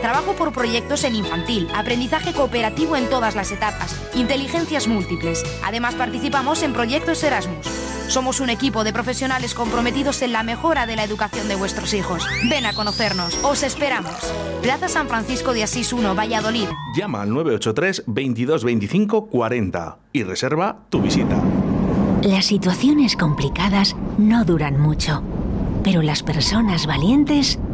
trabajo por proyectos en infantil, aprendizaje cooperativo en todas las etapas, inteligencias múltiples. Además participamos en proyectos Erasmus. Somos un equipo de profesionales comprometidos en la mejora de la educación de vuestros hijos. Ven a conocernos, os esperamos. Plaza San Francisco de Asís 1, Valladolid. Llama al 983 22 25 40 y reserva tu visita. Las situaciones complicadas no duran mucho, pero las personas valientes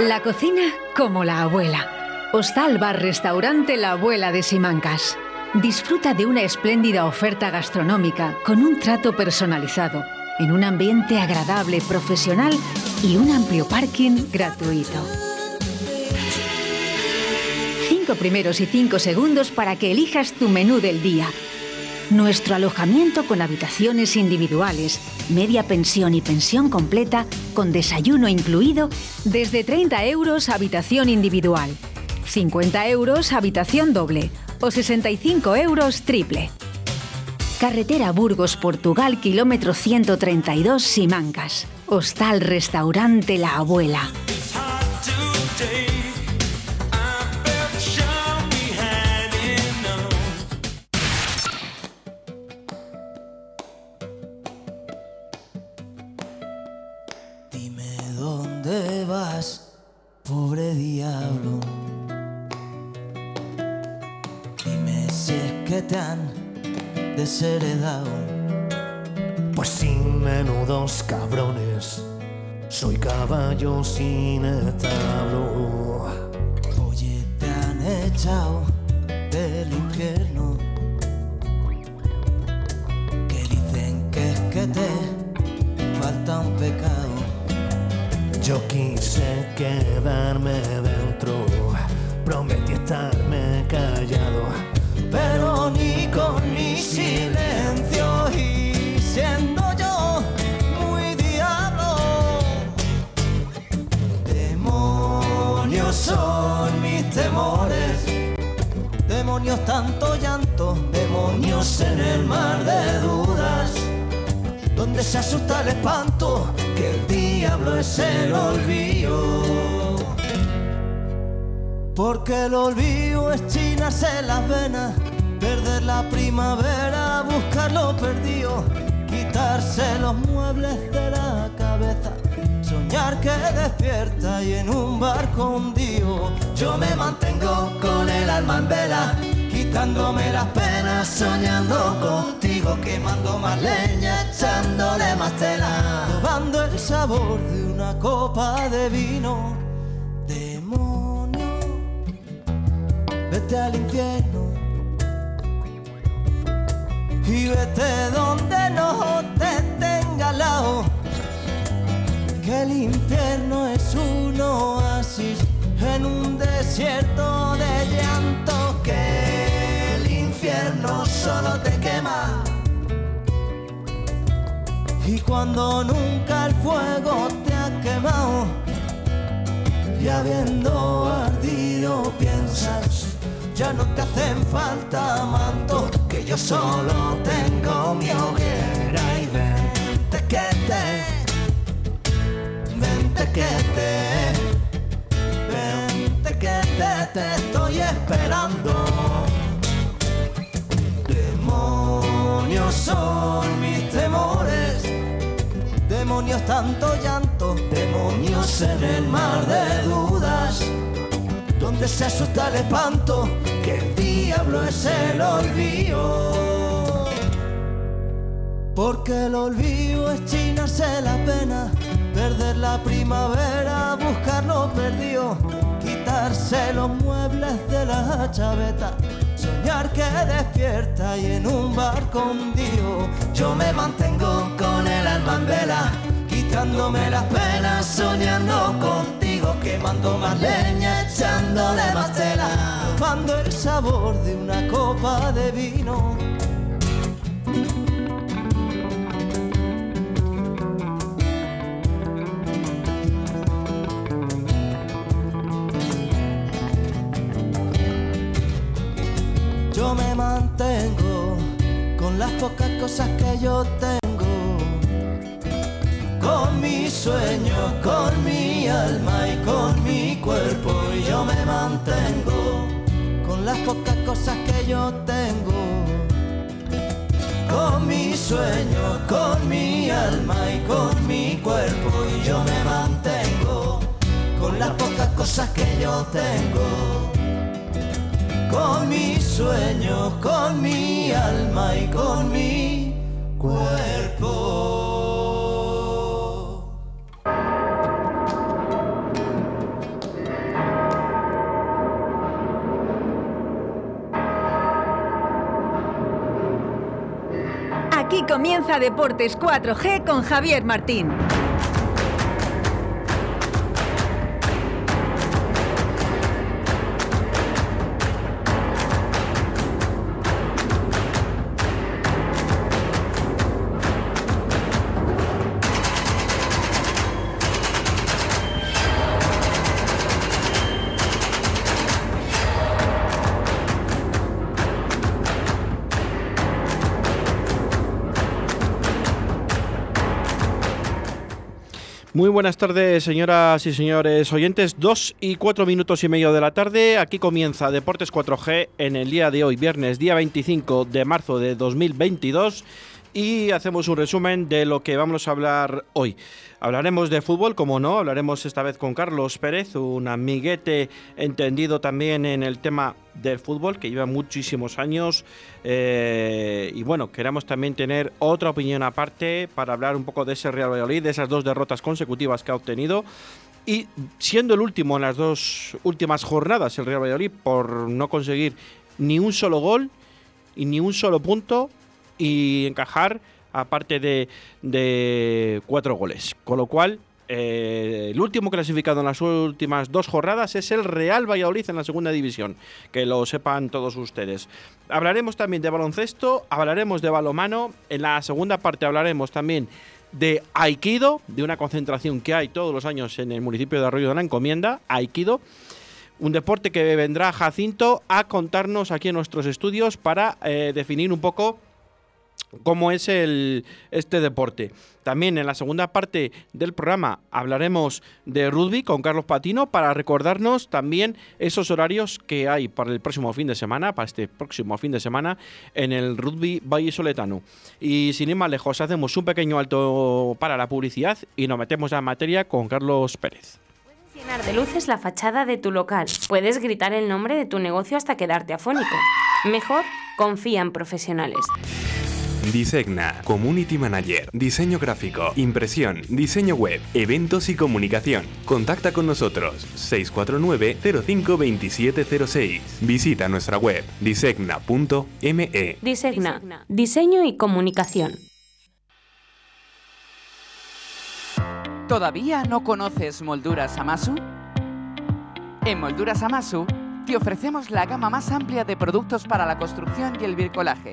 La cocina como la abuela. Hostal Bar Restaurante La Abuela de Simancas. Disfruta de una espléndida oferta gastronómica con un trato personalizado, en un ambiente agradable, profesional y un amplio parking gratuito. Cinco primeros y cinco segundos para que elijas tu menú del día nuestro alojamiento con habitaciones individuales, media pensión y pensión completa, con desayuno incluido, desde 30 euros habitación individual, 50 euros habitación doble o 65 euros triple. Carretera Burgos, Portugal, kilómetro 132, Simancas. Hostal Restaurante La Abuela. Pues sin menudos cabrones, soy caballo sin establo. Porque el olvido es chinarse las venas, perder la primavera, buscar lo perdido, quitarse los muebles de la cabeza, soñar que despierta y en un barco hundido. Yo me mantengo con el alma en vela quitándome las penas, soñando contigo, quemando más leña, echándole más tela, probando el sabor de una copa de vino. Demonio, al infierno y vete donde no te tenga al lado. Que el infierno es un oasis en un desierto de llanto que el infierno solo te quema. Y cuando nunca el fuego te ha quemado, y habiendo ardido piensas ya no te hacen falta manto, que yo solo tengo mi hoguera y vente que te, vente que te, vente que te, te estoy esperando. Demonios son mis temores, demonios tanto llanto, demonios en el mar de dudas donde se asusta el espanto, que el diablo es el olvido. Porque el olvido es chinarse la pena, perder la primavera, buscar lo perdido, quitarse los muebles de la chaveta, soñar que despierta y en un barco hundido, yo me mantengo con el alma quitándome las penas, soñando contigo, quemando más leña, echándole más tela, tomando el sabor de una copa de vino. Yo me mantengo con las pocas cosas que yo tengo, con mis sueños, con mi alma y con mi cuerpo. Y yo me mantengo con las pocas cosas que yo tengo, con mis sueños, con mi alma y con mi cuerpo. Y yo me mantengo con las pocas cosas que yo tengo con mis sueños, con mi alma y con mi cuerpo. Comienza Deportes 4G con Javier Martín. Muy buenas tardes, señoras y señores oyentes. Dos y cuatro minutos y medio de la tarde. Aquí comienza Deportes 4G en el día de hoy, viernes, día 25 de marzo de 2022. Y hacemos un resumen de lo que vamos a hablar hoy. Hablaremos de fútbol, como no, hablaremos esta vez con Carlos Pérez, un amiguete entendido también en el tema del fútbol, que lleva muchísimos años. Eh, y bueno, queremos también tener otra opinión aparte para hablar un poco de ese Real Valladolid, de esas dos derrotas consecutivas que ha obtenido. Y siendo el último en las dos últimas jornadas, el Real Valladolid, por no conseguir ni un solo gol y ni un solo punto y encajar aparte de, cuatro goles. Con lo cual, eh, el último clasificado en las últimas dos jornadas es el Real Valladolid en la segunda división. Que lo sepan todos ustedes. Hablaremos también de baloncesto, hablaremos de balomano. En la segunda parte hablaremos también de Aikido, de una concentración que hay todos los años en el municipio de Arroyo de la Encomienda, Aikido. Un deporte que vendrá Jacinto a contarnos aquí en nuestros estudios para eh, definir un poco cómo es este deporte. También en la segunda parte del programa hablaremos de rugby con Carlos Patino para recordarnos también esos horarios que hay para el próximo fin de semana, para este próximo fin de semana en el rugby Valle Soletano. Y sin ir más lejos, hacemos un pequeño alto para la publicidad y nos metemos en materia con Carlos Pérez. Llenar de luces la fachada de tu local. Puedes gritar el nombre de tu negocio hasta quedarte afónico. Mejor, confía en profesionales. Disegna, Community Manager, Diseño Gráfico, Impresión, Diseño Web, Eventos y Comunicación. Contacta con nosotros 649-052706. Visita nuestra web disegna.me. Disegna, diseño y comunicación. ¿Todavía no conoces Molduras Amasu? En Molduras Amasu te ofrecemos la gama más amplia de productos para la construcción y el bricolaje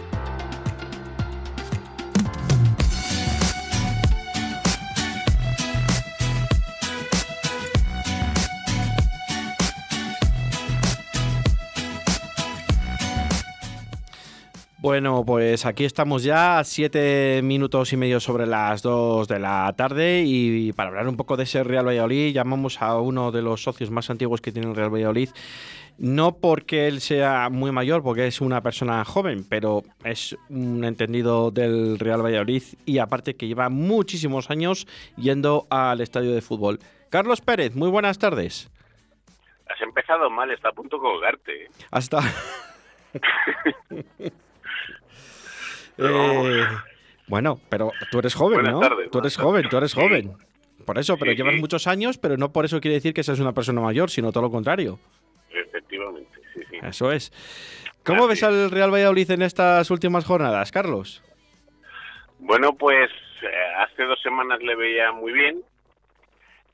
Bueno, pues aquí estamos ya, siete minutos y medio sobre las dos de la tarde y para hablar un poco de ese Real Valladolid llamamos a uno de los socios más antiguos que tiene el Real Valladolid, no porque él sea muy mayor, porque es una persona joven, pero es un entendido del Real Valladolid y aparte que lleva muchísimos años yendo al estadio de fútbol. Carlos Pérez, muy buenas tardes. Has empezado mal, está a punto de colgarte. Hasta... Eh, bueno, pero tú eres joven, ¿no? tú eres joven, tú eres joven. Por eso, pero llevas muchos años, pero no por eso quiere decir que seas una persona mayor, sino todo lo contrario. Efectivamente, sí, sí. Eso es. ¿Cómo ves al Real Valladolid en estas últimas jornadas, Carlos? Bueno, pues eh, hace dos semanas le veía muy bien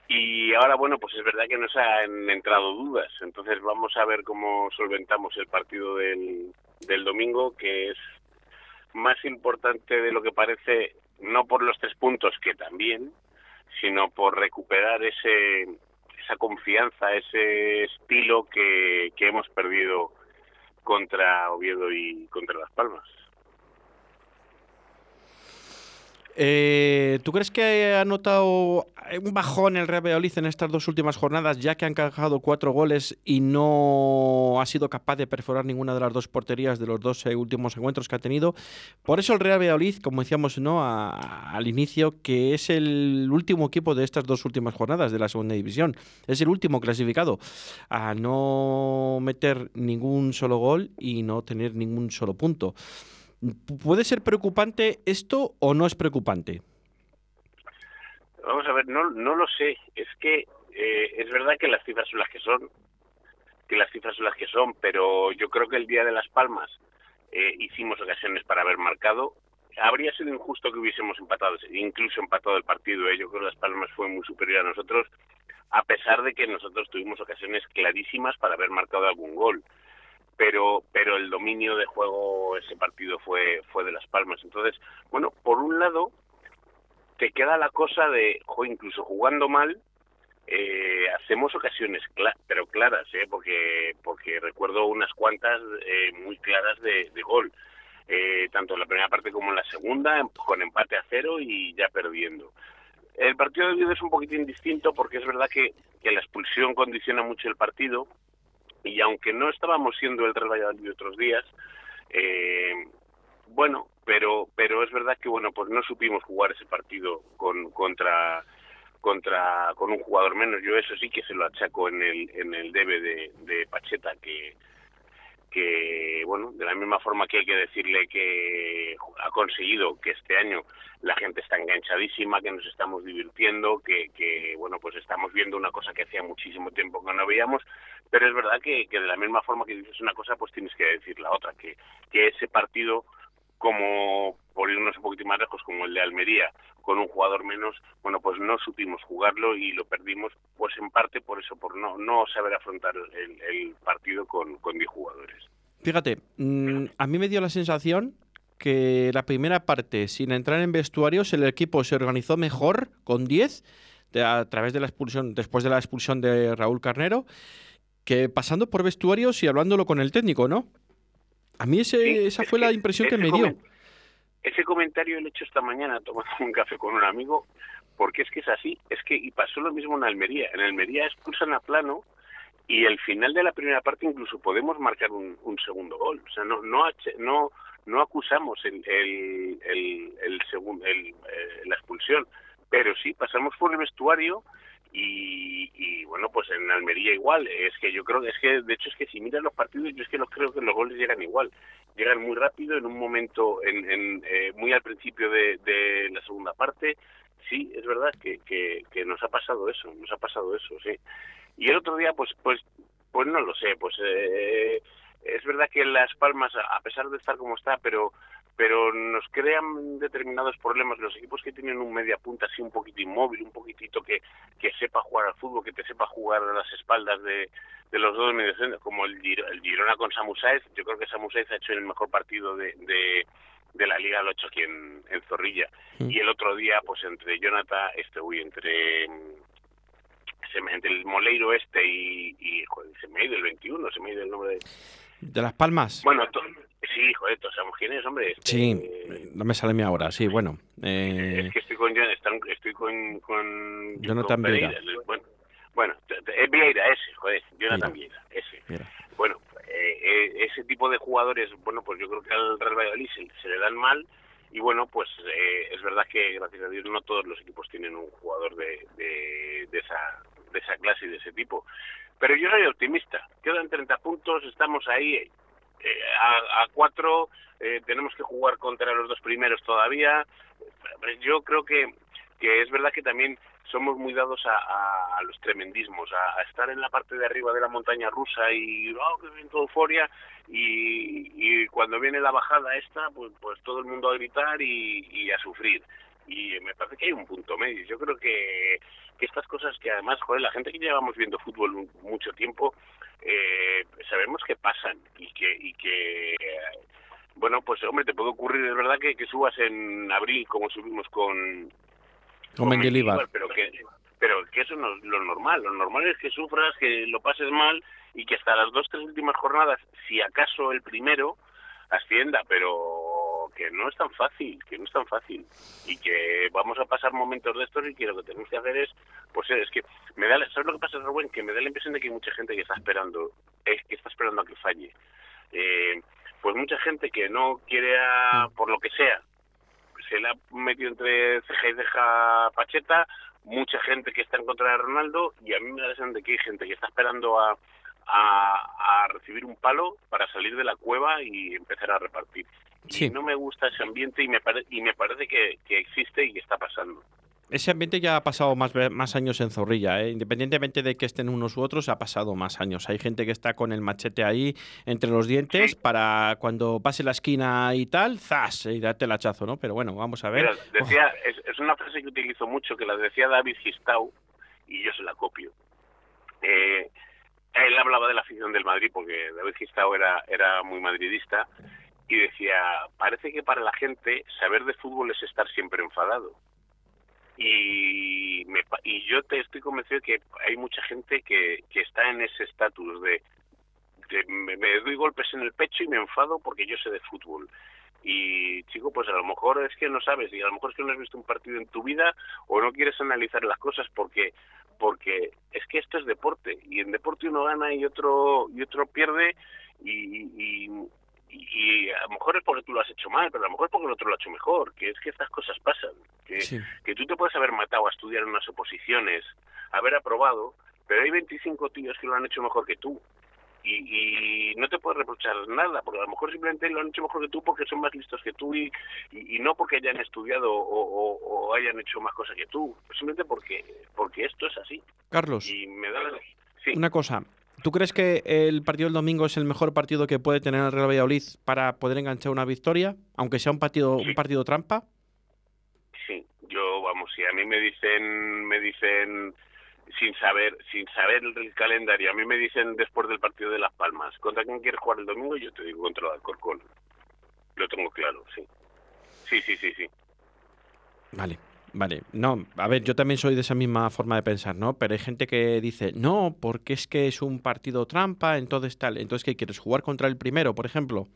y ahora, bueno, pues es verdad que nos han entrado dudas. Entonces vamos a ver cómo solventamos el partido del, del domingo, que es más importante de lo que parece, no por los tres puntos, que también, sino por recuperar ese, esa confianza, ese estilo que, que hemos perdido contra Oviedo y contra Las Palmas. Eh, ¿Tú crees que ha notado un bajón el Real Valladolid en estas dos últimas jornadas, ya que han encajado cuatro goles y no ha sido capaz de perforar ninguna de las dos porterías de los dos eh, últimos encuentros que ha tenido? Por eso el Real Valladolid, como decíamos no al inicio, que es el último equipo de estas dos últimas jornadas de la segunda división, es el último clasificado a no meter ningún solo gol y no tener ningún solo punto. ¿Puede ser preocupante esto o no es preocupante? Vamos a ver, no, no lo sé. Es que eh, es verdad que las cifras son las que son, que las cifras son las que son, pero yo creo que el día de Las Palmas eh, hicimos ocasiones para haber marcado. Habría sido injusto que hubiésemos empatado, incluso empatado el partido. ¿eh? Yo creo que Las Palmas fue muy superior a nosotros, a pesar de que nosotros tuvimos ocasiones clarísimas para haber marcado algún gol pero pero el dominio de juego ese partido fue fue de las Palmas. Entonces bueno por un lado te queda la cosa de o incluso jugando mal eh, hacemos ocasiones pero claras ¿eh? porque porque recuerdo unas cuantas eh, muy claras de, gol. Eh, tanto en la primera parte como en la segunda con empate a cero y ya perdiendo. El partido de hoy es un poquitín distinto porque es verdad que, que la expulsión condiciona mucho el partido y aunque no estábamos siendo el Real Valladolid otros días, eh, bueno, pero pero es verdad que bueno, pues no supimos jugar ese partido con contra contra con un jugador menos. Yo eso sí que se lo achaco en el en el debe de, de Pacheta que que bueno de la misma forma que hay que decirle que ha conseguido que este año la gente está enganchadísima que nos estamos divirtiendo que, que bueno pues estamos viendo una cosa que hacía muchísimo tiempo que no veíamos pero es verdad que, que de la misma forma que dices una cosa pues tienes que decir la otra que que ese partido como por irnos un poquito más lejos como el de Almería con un jugador menos bueno pues no supimos jugarlo y lo perdimos pues en parte por eso por no saber afrontar el, partido con, con 10 jugadores fíjate mmm, a mí me dio la sensación que la primera parte sin entrar en vestuarios el equipo se organizó mejor con 10 a través de la expulsión después de la expulsión de Raúl Carnero que pasando por vestuarios y hablándolo con el técnico, ¿no? A mí ese, esa fue la impresión que me dio. Ese comentario lo he hecho esta mañana tomando un café con un amigo, porque es que es así, es que y pasó lo mismo en Almería. En Almería expulsan a plano y el final de la primera parte incluso podemos marcar un, un segundo gol. O sea, no no no, no acusamos el, el, el, el, segundo, el eh, la expulsión, pero sí pasamos por el vestuario y, y, bueno pues en Almería igual. Es que yo creo es que de hecho es que si miras los partidos yo es que los creo que los goles llegan igual. Llegan muy rápido en un momento en, en eh, muy al principio de, de, la segunda parte. Sí es verdad que, que, que nos ha pasado eso nos ha pasado eso sí. Y el otro día pues pues Pues no lo sé, pues eh, es verdad que Las Palmas, a pesar de estar como está, pero pero nos crean determinados problemas los equipos que tienen un media punta así un poquito inmóvil, un poquitito que, que sepa jugar al fútbol, que te sepa jugar a las espaldas de, de los dos mediocentros, como el, el Girona con Samu Saez. Yo creo que Samu Saez ha hecho el mejor partido de, de, de la Liga, lo ha hecho aquí en, en Zorrilla. Y el otro día, pues entre Jonathan, este, uy, entre entre el Moleiro este y, y joder, se me ha ido el 21, se me ha ido el nombre de... ¿De Las Palmas? Bueno, to- sí, joder, todos sabemos quién es, hombre. Este, Sí, no me sale a mí ahora, sí, bueno. eh, Es que estoy con estoy con, con Jonathan Vieira. Bueno, bueno, es Vieira ese, joder, Jonathan Vieira, ese. Mira. Bueno, eh, eh, ese tipo de jugadores, bueno, pues yo creo que al Real Valladolid se, se le dan mal y bueno, pues eh, es verdad que gracias a Dios no todos los equipos tienen un jugador de, de, de esa de esa clase y de ese tipo. Pero yo soy optimista. Quedan 30 puntos, estamos ahí eh, a, a cuatro, eh, tenemos que jugar contra los dos primeros todavía. Pues Yo creo que, que es verdad que también somos muy dados a, los tremendismos, a, a estar en la parte de arriba de la montaña rusa y oh, que bien, toda euforia y, y cuando viene la bajada esta, pues, pues todo el mundo a gritar y, y a sufrir. Y me parece que hay un punto medio. Yo creo que, que estas cosas que además, joder, la gente que llevamos viendo fútbol mucho tiempo, eh, sabemos que pasan y que, y que bueno, pues hombre, te puede ocurrir, es verdad que, que subas en abril como subimos con, con Mendilibar. pero que pero que eso no es lo normal lo normal es que sufras que lo pases mal y que hasta las dos tres últimas jornadas si acaso el primero ascienda pero que no es tan fácil que no es tan fácil. Y que vamos a pasar momentos de estos y que lo que tenemos que hacer es pues es que me da la- sabes lo que pasa Rubén que me da la impresión de que hay mucha gente que está esperando es que está esperando a que falle. Eh, pues mucha gente que no quiere a, por lo que sea se le ha metido entre ceja y ceja Pacheta, mucha gente que está en contra de Ronaldo y a mí me da la sensación de que hay gente que está esperando a, a, a recibir un palo para salir de la cueva y empezar a repartir. Y no me gusta ese ambiente y me, pare- y me parece que, que existe y que está pasando. Ese ambiente ya ha pasado más, más años en Zorrilla, ¿eh? independientemente de que estén unos u otros, ha pasado más años. Hay gente que está con el machete ahí entre los dientes para cuando pase la esquina y tal, ¡zas! y darte el hachazo, ¿no? Pero bueno, vamos a ver. Mira, decía, es, es una frase que utilizo mucho, que la decía David Gistau, y yo se la copio. Eh, él hablaba de la afición del Madrid, porque David Gistau era, era muy madridista, y decía, parece que para la gente saber de fútbol es estar siempre enfadado. Y, me y yo te estoy convencido que hay mucha gente que, que está en ese estatus de, de me, me doy golpes en el pecho y me enfado porque yo sé de fútbol. Y chico, pues a lo mejor es que no sabes, y a lo mejor es que no has visto un partido en tu vida o no quieres analizar las cosas porque porque es que esto es deporte y en deporte uno gana y otro y otro pierde y, y, y a lo mejor es porque tú lo has hecho mal, pero a lo mejor es porque el otro lo ha hecho mejor, que es que estas cosas pasan, que, que tú te puedes haber matado a estudiar en unas oposiciones, haber aprobado, pero hay 25 tíos que lo han hecho mejor que tú. Y, y no te puedes reprochar nada, porque a lo mejor simplemente lo han hecho mejor que tú porque son más listos que tú y, y, y no porque hayan estudiado o, o- o hayan hecho más cosas que tú, simplemente porque porque esto es así. Carlos, Y me da la... Sí. una cosa. ¿Tú crees que el partido del domingo es el mejor partido que puede tener el Real Valladolid para poder enganchar una victoria, aunque sea un partido, un partido trampa? Sí, yo vamos, si a mí me dicen, me dicen sin saber, sin saber el calendario, a mí me dicen después del partido de Las Palmas, ¿contra quién quieres jugar el domingo? Yo te digo contra el Alcorcón. Lo tengo claro, sí. Sí, sí, sí, sí. Vale, vale. No, a ver, yo también soy de esa misma forma de pensar, ¿no? Pero hay gente que dice, no, porque es que es un partido trampa, entonces tal. Entonces, ¿qué quieres? ¿Jugar contra el primero, por ejemplo?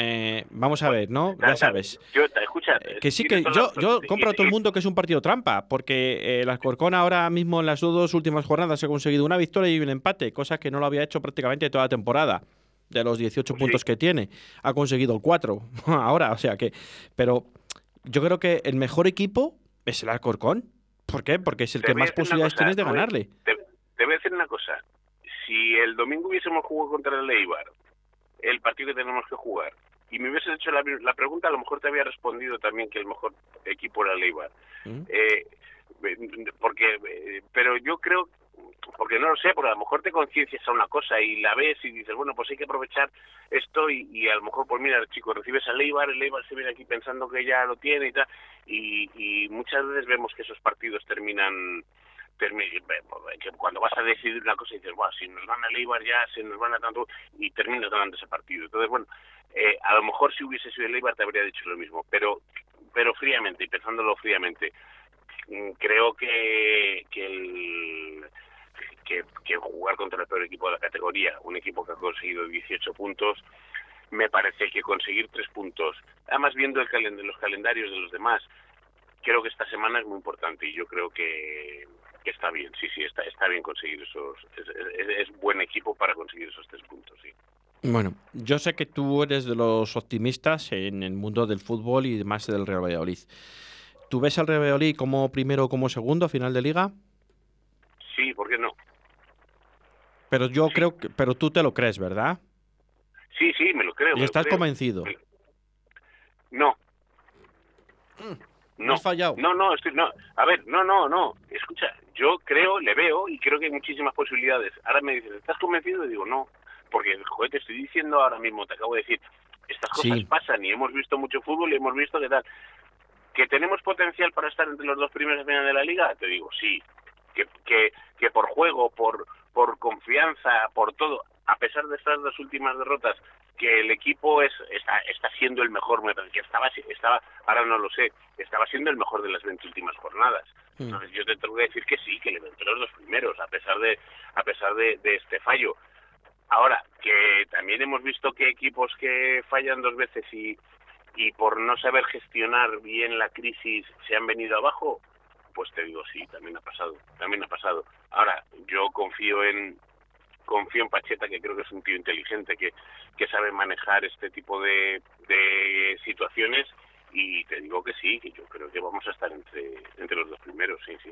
Eh, vamos a ver, ¿no? Ya sabes. Yo, escucha, Que sí, que yo, compro a todo el mundo que es un partido trampa, porque eh, el Alcorcón ahora mismo en las dos últimas jornadas ha conseguido una victoria y un empate, cosa que no lo había hecho prácticamente toda la temporada. De los 18 puntos que tiene, ha conseguido 4 ahora, o sea que. Pero yo creo que el mejor equipo es el Alcorcón. ¿Por qué? Porque es el Te que más posibilidades cosa, tienes de ganarle. Te, te voy a decir una cosa. Si el domingo hubiésemos jugado contra el Eibar, el partido que tenemos que jugar, y me hubieses hecho la, la pregunta, a lo mejor te había respondido también que el mejor equipo era el Eibar. ¿Mm? Eh, porque, eh, pero yo creo, porque no lo sé, porque a lo mejor te conciencias a una cosa y la ves y dices, bueno, pues hay que aprovechar esto y, y a lo mejor, pues mira, chico, recibes a Leibar, el Leibar se viene aquí pensando que ya lo tiene y tal, y, y muchas veces vemos que esos partidos terminan termi- que cuando vas a decidir una cosa y dices, bueno, si nos van a Leibar ya, se nos van a tanto, y terminas ganando ese partido. Entonces, bueno, eh, a lo mejor si hubiese sido el Eibar te habría dicho lo mismo, pero pero fríamente y pensándolo fríamente, mm, creo que que, el, que que jugar contra el peor equipo de la categoría, un equipo que ha conseguido 18 puntos, me parece que conseguir tres puntos, además viendo el calen- los calendarios de los demás, creo que esta semana es muy importante y yo creo que, que está bien, sí, sí, está, está bien conseguir esos, es, es- es buen equipo para conseguir esos tres puntos, sí. Bueno, yo sé que tú eres de los optimistas en el mundo del fútbol y más del Real Valladolid. ¿Tú ves al Real Valladolid como primero o como segundo a final de liga? Sí, ¿por qué no? Pero yo creo que, pero tú te lo crees, ¿verdad? Sí, sí, me lo creo. Y estás creo. convencido. No. No has fallado. No, no, estoy, no. A ver, no, no, no. Escucha, yo creo, le veo y creo que hay muchísimas posibilidades. Ahora me dices, ¿estás convencido? Y digo, no. Porque, joder, te estoy diciendo ahora mismo, te acabo de decir, estas cosas Sí. pasan y hemos visto mucho fútbol y hemos visto que tal. ¿Que tenemos potencial para estar entre los dos primeros de final de la liga? Te digo, sí. Que, que, que por juego, por, por confianza, por todo, a pesar de estas dos últimas derrotas, que el equipo es está, está siendo el mejor, me parece que estaba, estaba, ahora no lo sé, estaba siendo el mejor de las 20 últimas jornadas. Mm. Entonces, yo te tengo que decir que sí, que le entre los dos primeros, a pesar de, a pesar de, de este fallo. Ahora, que también hemos visto que equipos que fallan dos veces y, y por no saber gestionar bien la crisis se han venido abajo, pues te digo sí, también ha pasado, también ha pasado. Ahora, yo confío en confío en Pacheta, que creo que es un tío inteligente, que, que sabe manejar este tipo de, de situaciones y te digo que sí, que yo creo que vamos a estar entre, entre los dos primeros, sí, sí.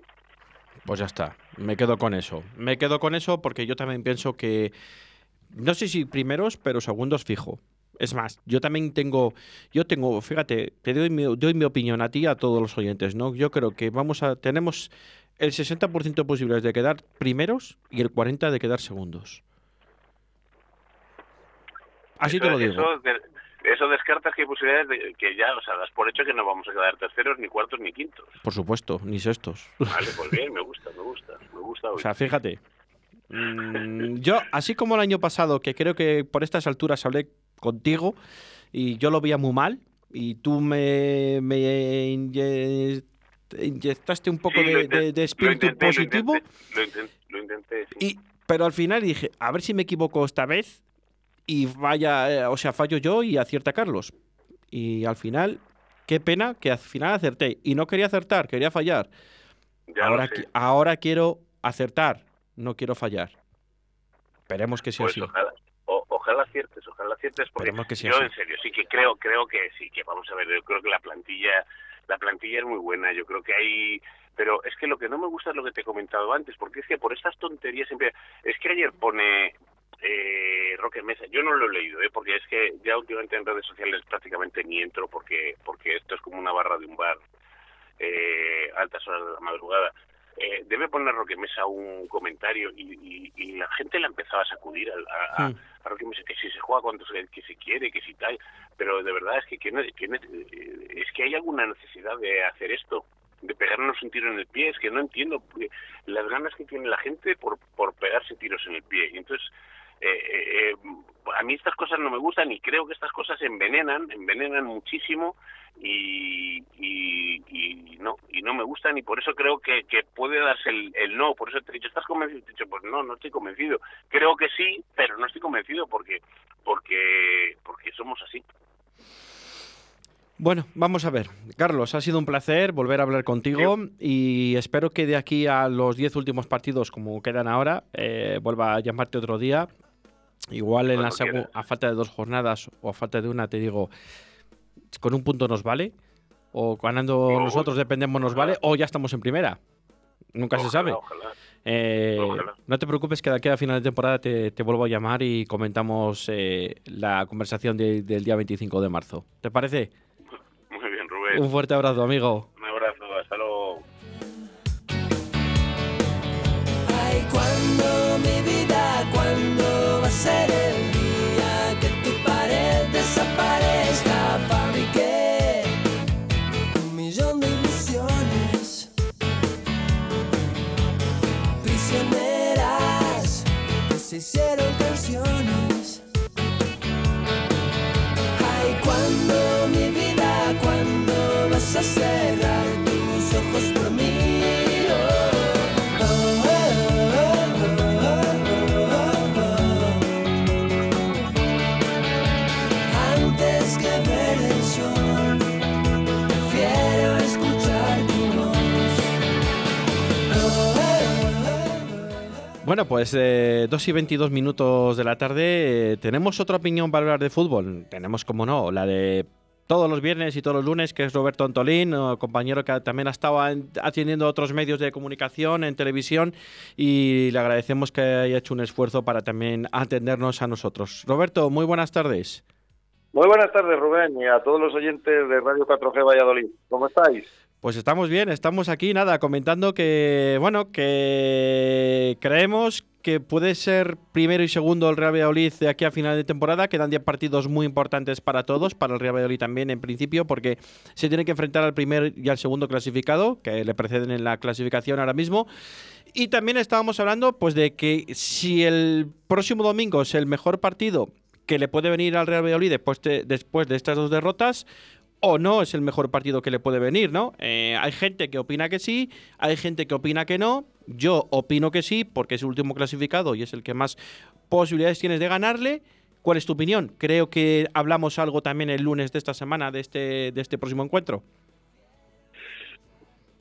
Pues ya está, me quedo con eso. Me quedo con eso porque yo también pienso que, no sé si primeros, pero segundos fijo. Es más, yo también tengo, yo tengo, fíjate, te doy mi, doy mi opinión a ti y a todos los oyentes, ¿no? Yo creo que vamos a, tenemos el 60% de posibilidades de quedar primeros y el 40% de quedar segundos. Así te lo digo. Eso, de- eso descartas que hay posibilidades de que ya, o sea, das por hecho que no vamos a quedar terceros, ni cuartos, ni quintos. Por supuesto, ni sextos. Vale, pues bien, me gusta, me gusta, me gusta. O sea, fíjate. Mm, yo, así como el año pasado, que creo que por estas alturas hablé contigo y yo lo veía muy mal y tú me, me inye- inyectaste un poco Sí, de, de- de lo espíritu intenté, lo positivo, intenté, Lo intenté, lo intenté, sí. y, pero al final dije, a ver si me equivoco esta vez y vaya, eh, o sea, fallo yo y acierta Carlos. Y al final, qué pena que al final acerté. Y no quería acertar, quería fallar. Ya ahora, ahora quiero acertar, no quiero fallar. Esperemos que sea Pues así. ojalá, ojalá aciertes, ojalá aciertes, porque que yo en serio sí que creo, creo que sí, que vamos a ver, yo creo que la plantilla, la plantilla es muy buena, yo creo que hay, pero es que lo que no me gusta es lo que te he comentado antes, porque es que por estas tonterías siempre, es que ayer pone eh, Roque Mesa, yo no lo he leído, ¿eh? porque es que ya últimamente en redes sociales prácticamente ni entro, porque porque esto es como una barra de un bar eh, altas horas de la madrugada. Eh, debe poner Roque Mesa un comentario y, y- y la gente la empezaba a sacudir a, a- a Roque Mesa que si se juega cuando se, que se quiere, que si tal, pero de verdad es que, que, eh, es que hay alguna necesidad de hacer esto, de pegarnos un tiro en el pie, es que no entiendo eh, las ganas que tiene la gente por, por pegarse tiros en el pie. Y entonces, eh, eh, eh, a mí estas cosas no me gustan y creo que estas cosas envenenan, envenenan muchísimo y, y, y no y no me gustan y por eso creo que, que puede darse el, el no. Por eso te he dicho, ¿estás convencido? Te he dicho, pues no, no estoy convencido. Creo que sí, pero no estoy convencido porque porque porque somos así. Bueno, vamos a ver. Carlos, ha sido un placer volver a hablar contigo y espero que de aquí a los 10 últimos partidos, como quedan ahora, eh, vuelva a llamarte otro día. Igual en la Cuando segu- quieras. a falta de dos jornadas o a falta de una, te digo, con un punto nos vale. O ganando No, nosotros dependemos nos vale. O ya estamos en primera. Nunca se sabe. ojalá. Eh, Ojalá. no te preocupes que de aquí a final de temporada te, te vuelvo a llamar y comentamos eh, la conversación de- del día 25 de marzo. ¿Te parece? Muy bien, Rubén. Un fuerte abrazo, amigo. Hicieron canciones. Ay, cuando mi vida, cuando vas a cerrar Bueno, pues eh, 2 y 22 minutos de la tarde. eh, tenemos otra opinión para hablar de fútbol. Tenemos, como no, la de todos los viernes y todos los lunes, que es Roberto Antolín, eh, compañero que también ha estado en- atendiendo otros medios de comunicación en televisión y le agradecemos que haya hecho un esfuerzo para también atendernos a nosotros. Roberto, muy buenas tardes. Muy buenas tardes, Rubén, y a todos los oyentes de Radio 4G Valladolid. ¿Cómo estáis? Pues estamos bien, estamos aquí, nada, comentando que, bueno, que creemos que puede ser primero y segundo el Real Valladolid de aquí a final de temporada. Quedan 10 partidos muy importantes para todos, para el Real Valladolid también en principio, porque se tiene que enfrentar al primer y al segundo clasificado, que le preceden en la clasificación ahora mismo. Y también estábamos hablando pues de que si el próximo domingo es el mejor partido que le puede venir al Real Valladolid después de, después de estas dos derrotas, o no es el mejor partido que le puede venir, ¿no? Eh, hay gente que opina que sí, hay gente que opina que no. Yo opino que sí, porque es el último clasificado y es el que más posibilidades tienes de ganarle. ¿Cuál es tu opinión? Creo que hablamos algo también el lunes de esta semana, de este, de este próximo encuentro.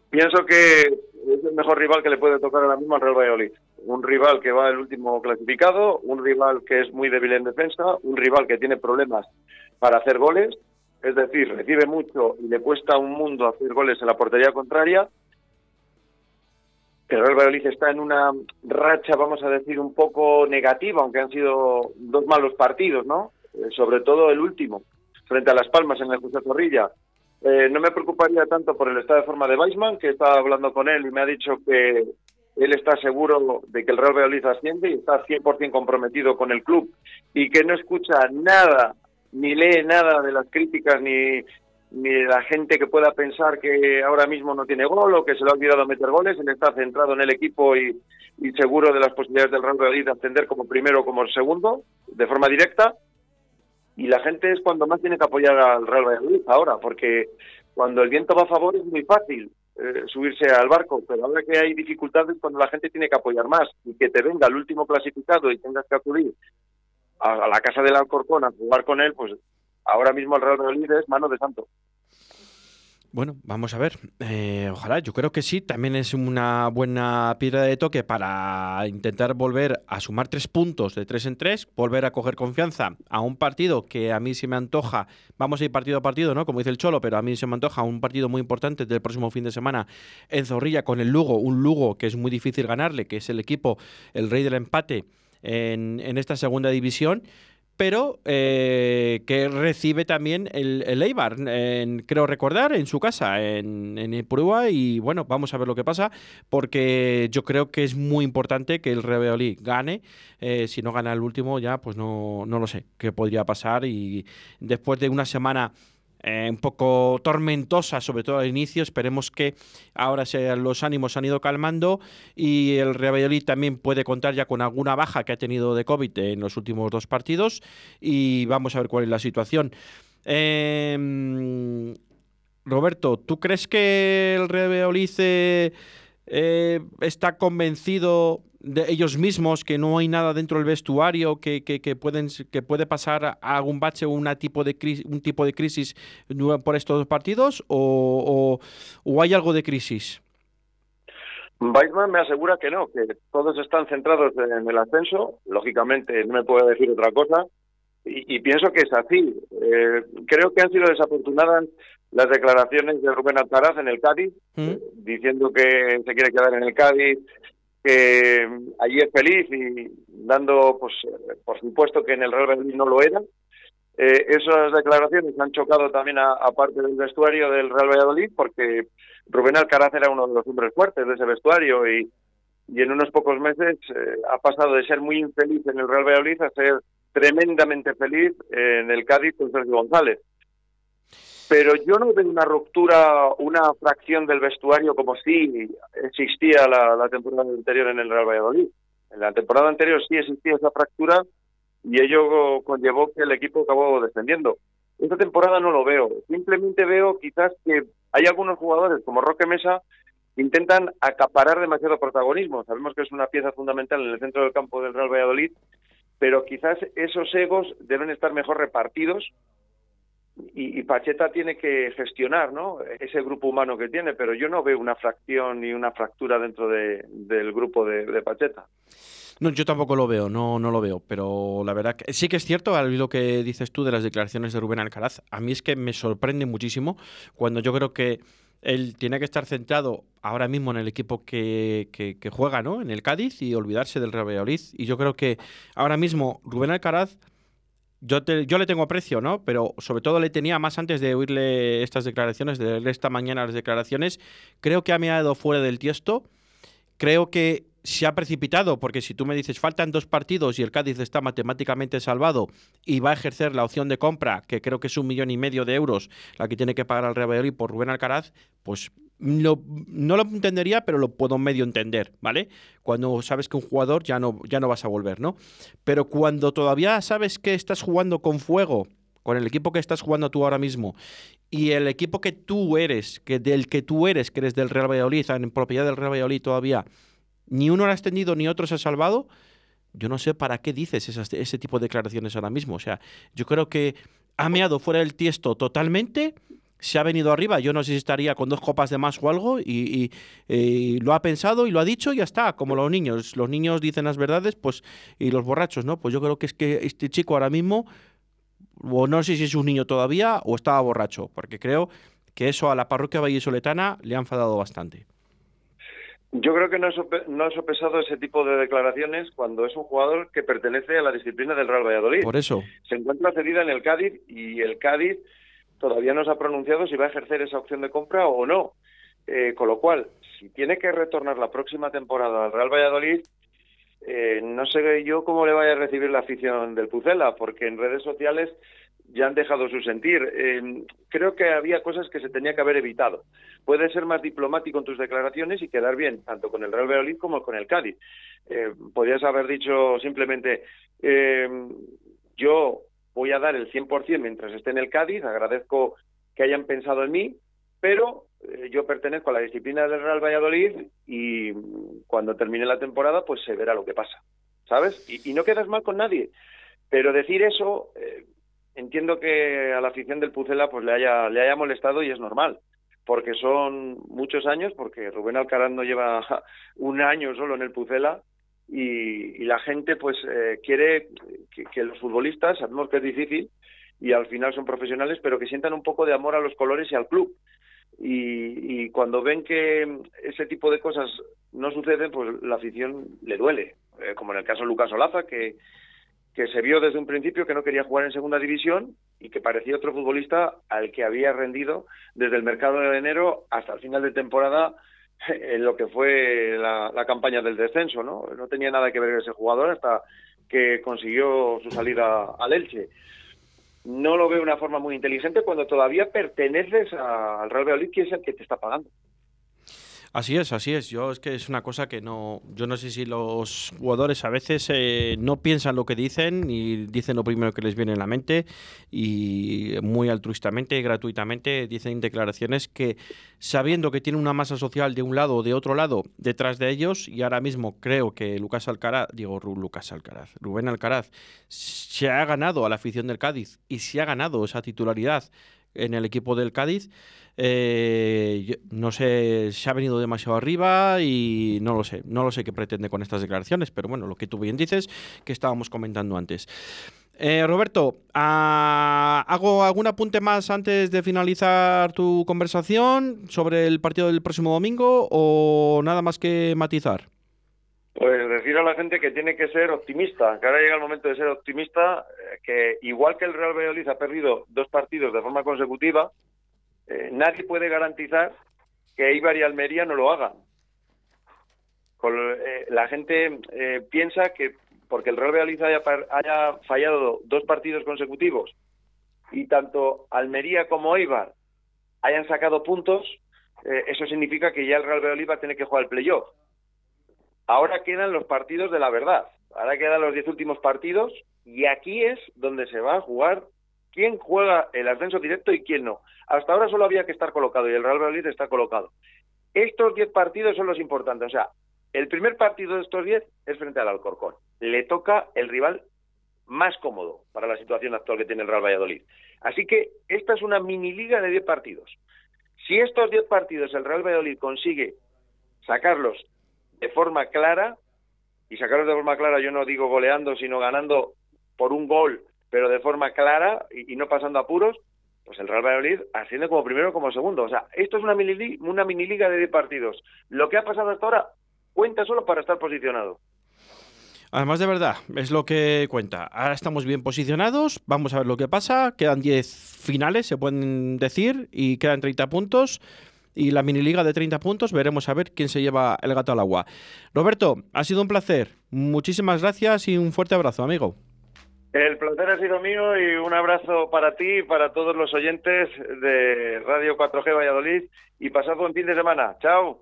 Pienso que es el mejor rival que le puede tocar ahora mismo al Real Valladolid. Un rival que va el último clasificado, un rival que es muy débil en defensa, un rival que tiene problemas para hacer goles, es decir, recibe mucho y le cuesta un mundo hacer goles en la portería contraria. El Real Valladolid está en una racha, vamos a decir, un poco negativa, aunque han sido dos malos partidos, ¿no? Eh, sobre todo el último, frente a Las Palmas en el José Zorrilla. Eh, no me preocuparía tanto por el estado de forma de Weisman, que estaba hablando con él y me ha dicho que él está seguro de que el Real Valladolid asciende y está 100% comprometido con el club y que no escucha nada ni lee nada de las críticas ni, ni de la gente que pueda pensar que ahora mismo no tiene gol o que se le ha olvidado meter goles. Él está centrado en el equipo y, y seguro de las posibilidades del Real Valladolid de ascender como primero o como segundo, de forma directa. Y la gente es cuando más tiene que apoyar al Real Valladolid ahora, porque cuando el viento va a favor es muy fácil eh, subirse al barco, pero ahora que hay dificultades cuando la gente tiene que apoyar más y que te venga el último clasificado y tengas que acudir a, la casa del Alcorcón a jugar con él, pues ahora mismo el Real Valladolid es mano de santo. Bueno, vamos a ver. Eh, ojalá, yo creo que sí. También es una buena piedra de toque para intentar volver a sumar tres puntos de tres en tres, volver a coger confianza a un partido que a mí se me antoja. Vamos a ir partido a partido, ¿no? Como dice el Cholo, pero a mí se me antoja un partido muy importante del próximo fin de semana en Zorrilla con el Lugo. Un Lugo que es muy difícil ganarle, que es el equipo, el rey del empate en, en esta segunda división pero eh, que recibe también el, el Eibar, en- creo recordar, en su casa, en, en Ipurúa, y bueno, vamos a ver lo que pasa, porque yo creo que es muy importante que el Valladolid gane, eh, si no gana el último ya, pues no, no lo sé qué podría pasar, y después de una semana eh, un poco tormentosa, sobre todo al inicio. Esperemos que ahora los ánimos han ido calmando y el Valladolid también puede contar ya con alguna baja que ha tenido de COVID en los últimos dos partidos y vamos a ver cuál es la situación. Eh, Roberto, ¿tú crees que el eh, eh, está convencido de ellos mismos que no hay nada dentro del vestuario que, que, que pueden que puede pasar a algún bache o una tipo de crisis, un tipo de crisis por estos partidos o, o- o hay algo de crisis? Weisman me asegura que no, que todos están centrados en el ascenso, lógicamente no me puede decir otra cosa, y, y pienso que es así. Eh, creo que han sido desafortunadas las declaraciones de Rubén Alcaraz en el Cádiz, eh, diciendo que se quiere quedar en el Cádiz, que allí es feliz y dando, pues, por supuesto que en el Real Madrid no lo era. Eh, esas declaraciones han chocado también a, a parte del vestuario del Real Valladolid porque Rubén Alcaraz era uno de los hombres fuertes de ese vestuario y, y en unos pocos meses eh, ha pasado de ser muy infeliz en el Real Valladolid a ser tremendamente feliz en el Cádiz con Sergio González. Pero yo no veo una ruptura, una fracción del vestuario como si existía la temporada anterior en el Real Valladolid. En la temporada anterior sí existía esa fractura y ello conllevó que el equipo acabó descendiendo. Esta temporada no lo veo. Simplemente veo quizás que hay algunos jugadores como Roque Mesa que intentan acaparar demasiado protagonismo. Sabemos que es una pieza fundamental en el centro del campo del Real Valladolid, pero quizás esos egos deben estar mejor repartidos y, Pacheta tiene que gestionar ¿no? ese grupo humano que tiene, pero yo no veo una fracción ni una fractura dentro del grupo de, Pacheta. No, yo tampoco lo veo, no, no lo veo, pero la verdad que sí que es cierto lo que dices tú de las declaraciones de Rubén Alcaraz. A mí es que me sorprende muchísimo cuando yo creo que él tiene que estar centrado ahora mismo en el equipo que, que, que juega, ¿no? En el Cádiz y olvidarse del Real Valladolid. Y yo creo que ahora mismo Rubén Alcaraz yo, yo le tengo aprecio, ¿no? Pero sobre todo le tenía más antes de oírle estas declaraciones, de leer esta mañana las declaraciones. Creo que ha mirado fuera del tiesto. Creo que se ha precipitado, porque si tú me dices faltan dos partidos y el Cádiz está matemáticamente salvado y va a ejercer la opción de compra, que creo que es un millón y medio de euros la que tiene que pagar al Real Valladolid por Rubén Alcaraz, pues no lo entendería, pero lo puedo medio entender, ¿vale? Cuando sabes que un jugador ya no, ya no vas a volver, ¿no? Pero cuando todavía sabes que estás jugando con fuego, con el equipo que estás jugando tú ahora mismo, y el equipo que tú eres, que del que tú eres, que eres del Real Valladolid, en propiedad del Real Valladolid todavía, ni uno lo ha extendido ni otro se ha salvado, yo no sé para qué dices ese tipo de declaraciones ahora mismo. O sea, yo creo que ha meado fuera del tiesto totalmente se ha venido arriba. Yo no sé si estaría con dos copas de más o algo y, lo ha pensado y lo ha dicho y ya está, como los niños. Los niños dicen las verdades pues y los borrachos, ¿no? Pues yo creo que es que este chico ahora mismo, o no sé si es un niño todavía o estaba borracho, porque creo que eso a la parroquia vallisoletana le ha enfadado bastante. Yo creo que no es, no sopesado ese tipo de declaraciones cuando es un jugador que pertenece a la disciplina del Real Valladolid. Por eso. Se encuentra cedida en el Cádiz y el Cádiz todavía no se ha pronunciado si va a ejercer esa opción de compra o no. Eh, con lo cual, si tiene que retornar la próxima temporada al Real Valladolid, eh, no sé yo cómo le vaya a recibir la afición del Pucela, porque en redes sociales ya han dejado su sentir. Eh, creo que había cosas que se tenía que haber evitado. Puedes ser más diplomático en tus declaraciones y quedar bien, tanto con el Real Valladolid como con el Cádiz. Eh, podrías haber dicho simplemente, yo voy a dar el 100% mientras esté en el Cádiz, agradezco que hayan pensado en mí, pero eh, yo pertenezco a la disciplina del Real Valladolid y cuando termine la temporada pues se verá lo que pasa, ¿sabes? Y, no quedas mal con nadie, pero decir eso eh, entiendo que a la afición del Pucela pues le haya, le haya molestado y es normal, porque son muchos años, porque Rubén Alcaraz no lleva un año solo en el Pucela y, la gente pues eh, quiere que, los futbolistas, sabemos que es difícil y al final son profesionales, pero que sientan un poco de amor a los colores y al club. Y, cuando ven que ese tipo de cosas no suceden, pues la afición le duele, eh, como en el caso de Lucas Olaza, que, que se vio desde un principio que no quería jugar en segunda división y que parecía otro futbolista al que había rendido desde el mercado de enero hasta el final de temporada en lo que fue la, campaña del descenso, ¿no? No tenía nada que ver ese jugador hasta que consiguió su salida al Elche. No lo veo de una forma muy inteligente cuando todavía perteneces al Real Valladolid, que es el que te está pagando. Así es, así es. Yo es que es una cosa que no, yo no sé si los jugadores a veces eh, no piensan lo que dicen y dicen lo primero que les viene en la mente y muy altruistamente, gratuitamente dicen declaraciones que sabiendo que tiene una masa social de un lado o de otro lado detrás de ellos y ahora mismo creo que Lucas Alcaraz, digo Lucas Alcaraz, Rubén Alcaraz se ha ganado a la afición del Cádiz y se ha ganado esa titularidad en el equipo del Cádiz. Eh, no sé, se ha venido demasiado arriba y no lo sé, no lo sé qué pretende con estas declaraciones, pero bueno, lo que tú bien dices, que estábamos comentando antes. Eh, Roberto, ah, ¿hago algún apunte más antes de finalizar tu conversación sobre el partido del próximo domingo o nada más que matizar? Pues decir a la gente que tiene que ser optimista, que ahora llega el momento de ser optimista, eh, que igual que el Real Valladolid ha perdido dos partidos de forma consecutiva, eh, nadie puede garantizar que Ibar y Almería no lo hagan. eh, la gente piensa que porque el Real Valladolid haya, haya fallado dos partidos consecutivos y tanto Almería como Eibar hayan sacado puntos, eso significa que ya el Real Valladolid va a tener que jugar el playoff. Ahora quedan los partidos de la verdad. Ahora quedan los diez últimos partidos y aquí es donde se va a jugar quién juega el ascenso directo y quién no. Hasta ahora solo había que estar colocado y el Real Valladolid está colocado. Estos diez partidos son los importantes. O sea, el primer partido de estos diez es frente al Alcorcón. Le toca el rival más cómodo para la situación actual que tiene el Real Valladolid. Así que esta es una mini liga de 10 partidos. Si estos 10 partidos el Real Valladolid consigue sacarlos de forma clara, y sacarlos de forma clara yo no digo goleando, sino ganando por un gol, pero de forma clara y, no pasando apuros, pues el Real Valladolid asciende como primero como segundo. O sea, esto es una mini, una mini liga de 10 partidos. Lo que ha pasado hasta ahora cuenta solo para estar posicionado. Además, de verdad, es lo que cuenta. Ahora estamos bien posicionados, vamos a ver lo que pasa. Quedan 10 finales, se pueden decir, y quedan 30 puntos. Y la mini liga de 30 puntos, veremos a ver quién se lleva el gato al agua. Roberto, ha sido un placer. Muchísimas gracias y un fuerte abrazo, amigo. El placer ha sido mío y un abrazo para ti y para todos los oyentes de Radio 4G Valladolid. Y pasad buen fin de semana. Chao.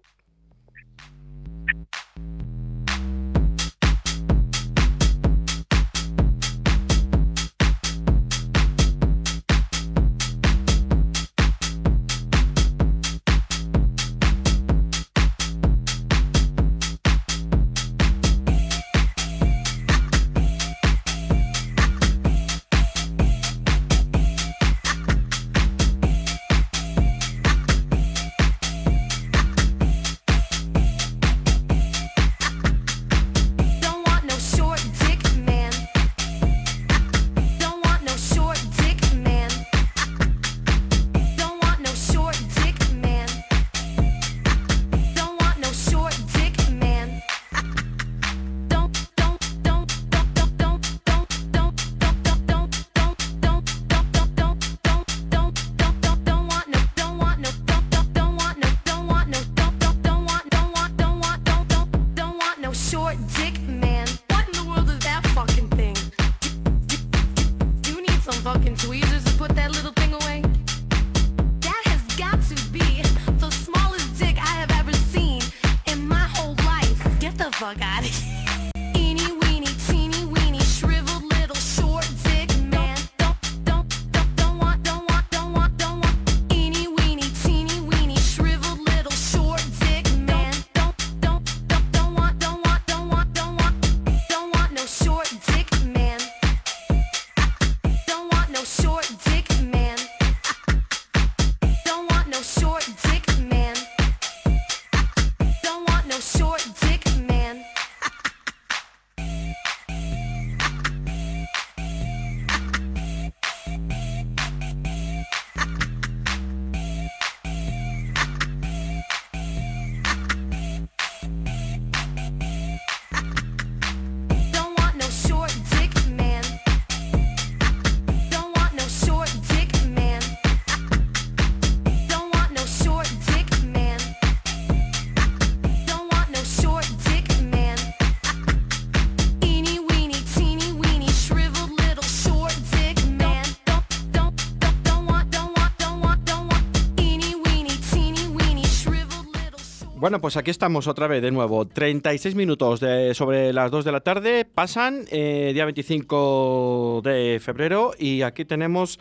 Bueno, pues aquí estamos otra vez de nuevo. 36 minutos de, sobre las 2 de la tarde pasan, eh, día 25 de febrero, y aquí tenemos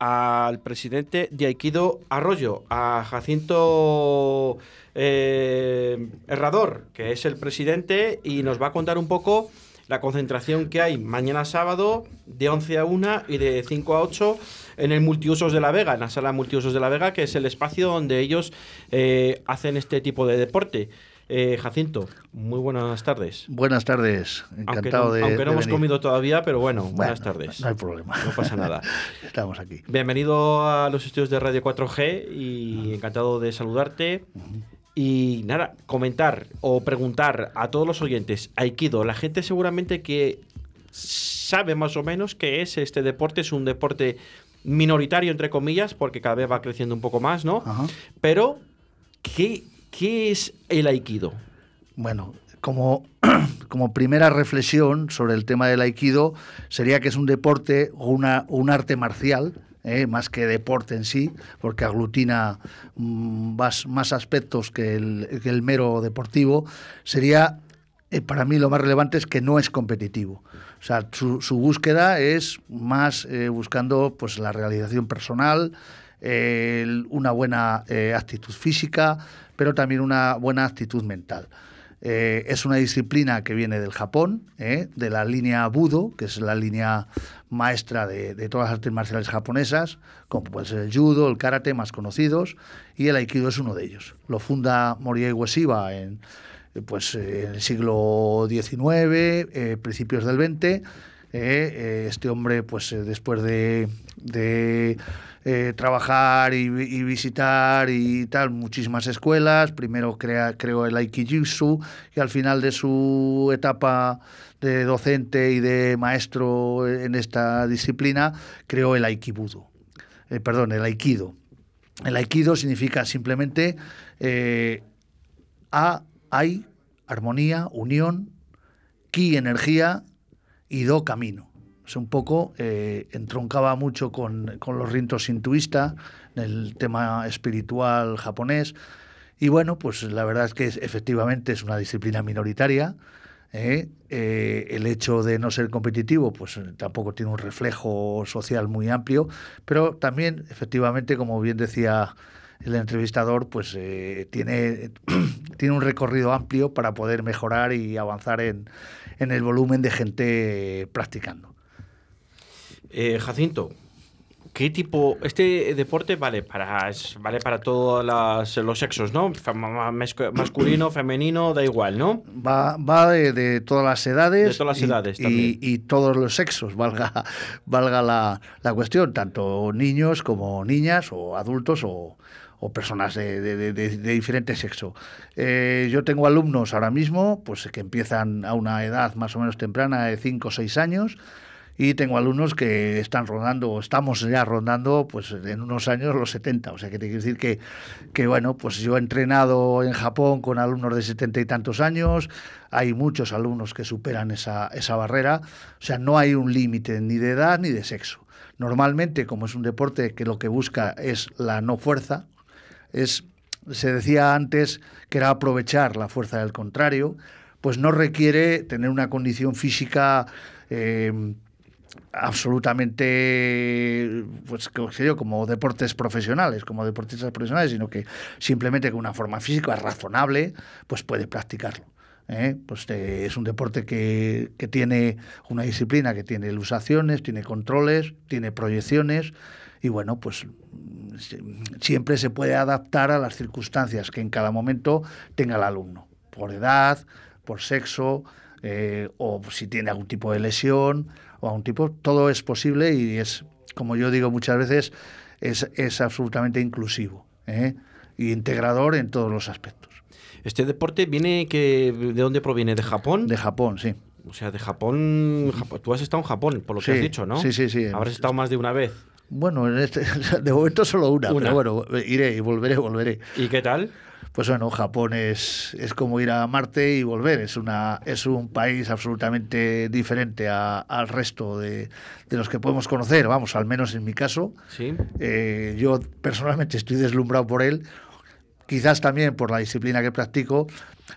al presidente de Aikido Arroyo, a Jacinto eh, Herrador, que es el presidente, y nos va a contar un poco la concentración que hay mañana sábado de 11 a 1 y de 5 a 8 en el Multiusos de la Vega, en la sala Multiusos de la Vega, que es el espacio donde ellos eh, hacen este tipo de deporte. Eh, Jacinto, muy buenas tardes. Buenas tardes, encantado aunque de. Aunque no hemos venir. comido todavía, pero bueno, buenas tardes. No hay problema. No pasa nada. Estamos aquí. Bienvenido a los estudios de Radio 4G y encantado de saludarte. Y nada, comentar o preguntar a todos los oyentes, Aikido, la gente seguramente que sabe más o menos qué es este deporte, es un deporte minoritario entre comillas, porque cada vez va creciendo un poco más, ¿no? Pero, ¿qué, qué es el Aikido? Bueno, como, como primera reflexión sobre el tema del aikido sería que es un deporte o una, un arte marcial, ¿eh? más que deporte en sí, porque aglutina mm, más, más, aspectos que el, que el, mero deportivo, sería, eh, para mí lo más relevante es que no es competitivo. O sea, su, búsqueda es más eh, buscando pues, la realización personal, una buena actitud física, pero también una buena actitud mental. Eh, es una disciplina que viene del Japón, eh, de la línea Budo, que es la línea maestra de, todas las artes marciales japonesas, como puede ser el judo, el karate, más conocidos, y el aikido es uno de ellos. Lo funda Morie Ueshiba en, pues, en el siglo XIX, principios del XX. Eh, este hombre, pues después de eh, trabajar y, visitar y tal muchísimas escuelas. Primero crea, creó el Aikijutsu y al final de su etapa de docente y de maestro en esta disciplina creó el Aikibudo. Eh, perdón, el Aikido. El Aikido significa simplemente eh, A, hay, armonía, unión, Ki, energía y Do, camino un poco eh, entroncaba mucho con, los rintos sintuistas, el tema espiritual japonés. Y bueno, pues la verdad es que efectivamente es una disciplina minoritaria. ¿eh? Eh, el hecho de no ser competitivo, pues tampoco tiene un reflejo social muy amplio, pero también, efectivamente, como bien decía el entrevistador, pues tiene, tiene un recorrido amplio para poder mejorar y avanzar en, en el volumen de gente practicando. Eh, Jacinto, ¿qué tipo? Este deporte vale para vale para todos los sexos, ¿no? Masculino, femenino, da igual, ¿no? Va, va de, todas las edades. De todas las edades y, también. Y, todos los sexos, valga, valga la, cuestión, tanto niños como niñas o adultos o, personas de, diferente sexo. Eh, yo tengo alumnos ahora mismo pues que empiezan a una edad más o menos temprana de 5 o 6 años y tengo alumnos que están rondando, estamos ya rondando, pues en unos años los 70. O sea, que te quiero decir que, que, bueno, pues yo he entrenado en Japón con alumnos de 70 y tantos años, hay muchos alumnos que superan esa, esa barrera, o sea, no hay un límite ni de edad ni de sexo. Normalmente, como es un deporte que lo que busca es la no fuerza, es, se decía antes que era aprovechar la fuerza del contrario, pues no requiere tener una condición física eh, absolutamente, pues como deportes profesionales, como deportistas profesionales, sino que simplemente con una forma física razonable, pues puede practicarlo. ¿eh? Pues es un deporte que, que, tiene una disciplina que tiene ilusaciones, tiene controles, tiene proyecciones y bueno, pues siempre se puede adaptar a las circunstancias que en cada momento tenga el alumno, por edad, por sexo, eh, o si tiene algún tipo de lesión o a un tipo, todo es posible y es, como yo digo muchas veces, es, es absolutamente inclusivo ¿eh? y integrador en todos los aspectos. ¿Este deporte viene que de dónde proviene? ¿De Japón? De Japón, sí. O sea, de Japón, Tú has estado en Japón, por lo que has dicho, ¿no? Sí, sí, sí. Habrás estado más de una vez. Bueno, en este, de momento solo una, una, pero bueno, iré y volveré, volveré. ¿Y qué tal? pues bueno, Japón es, es como ir a Marte y volver. Es, una, es un país absolutamente diferente al resto de, de, los que podemos conocer, vamos, al menos en mi caso. ¿Sí? Eh, yo personalmente estoy deslumbrado por él, quizás también por la disciplina que practico,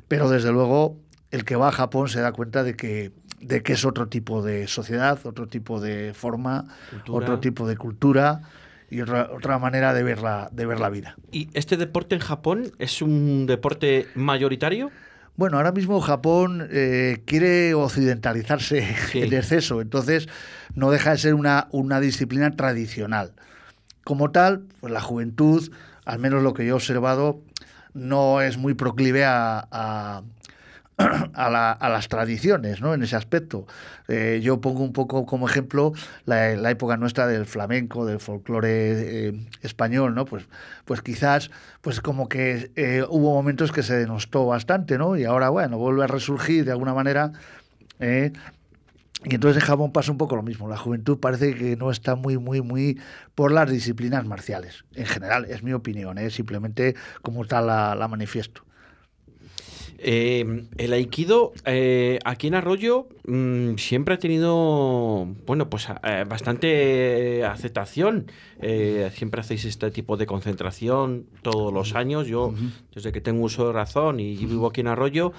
pero desde luego el que va a Japón se da cuenta de que de que es otro tipo de sociedad, otro tipo de forma, otro tipo de cultura y otra, otra manera de ver, la, de ver la vida. ¿Y este deporte en Japón es un deporte mayoritario? Bueno, ahora mismo Japón eh, quiere occidentalizarse en exceso, entonces no deja de ser una, una disciplina tradicional. Como tal, pues la juventud, al menos lo que yo he observado, no es muy proclive a, a, las tradiciones, ¿no? En ese aspecto. Eh, yo pongo un poco como ejemplo la, época nuestra del flamenco, del folclore eh, español, ¿no? Pues, pues quizás, pues como que eh, hubo momentos que se denostó bastante, ¿no? Y ahora, bueno, vuelve a resurgir de alguna manera. Y entonces en Japón pasa un poco lo mismo. La juventud parece que no está muy, muy, muy por las disciplinas marciales. En general, es mi opinión, simplemente como tal la manifiesto. Eh, el aikido eh, aquí en Arroyo mm, siempre ha tenido, bueno, pues eh, bastante aceptación. Eh, siempre hacéis este tipo de concentración todos los años. Yo, desde que tengo uso de razón y vivo aquí en Arroyo,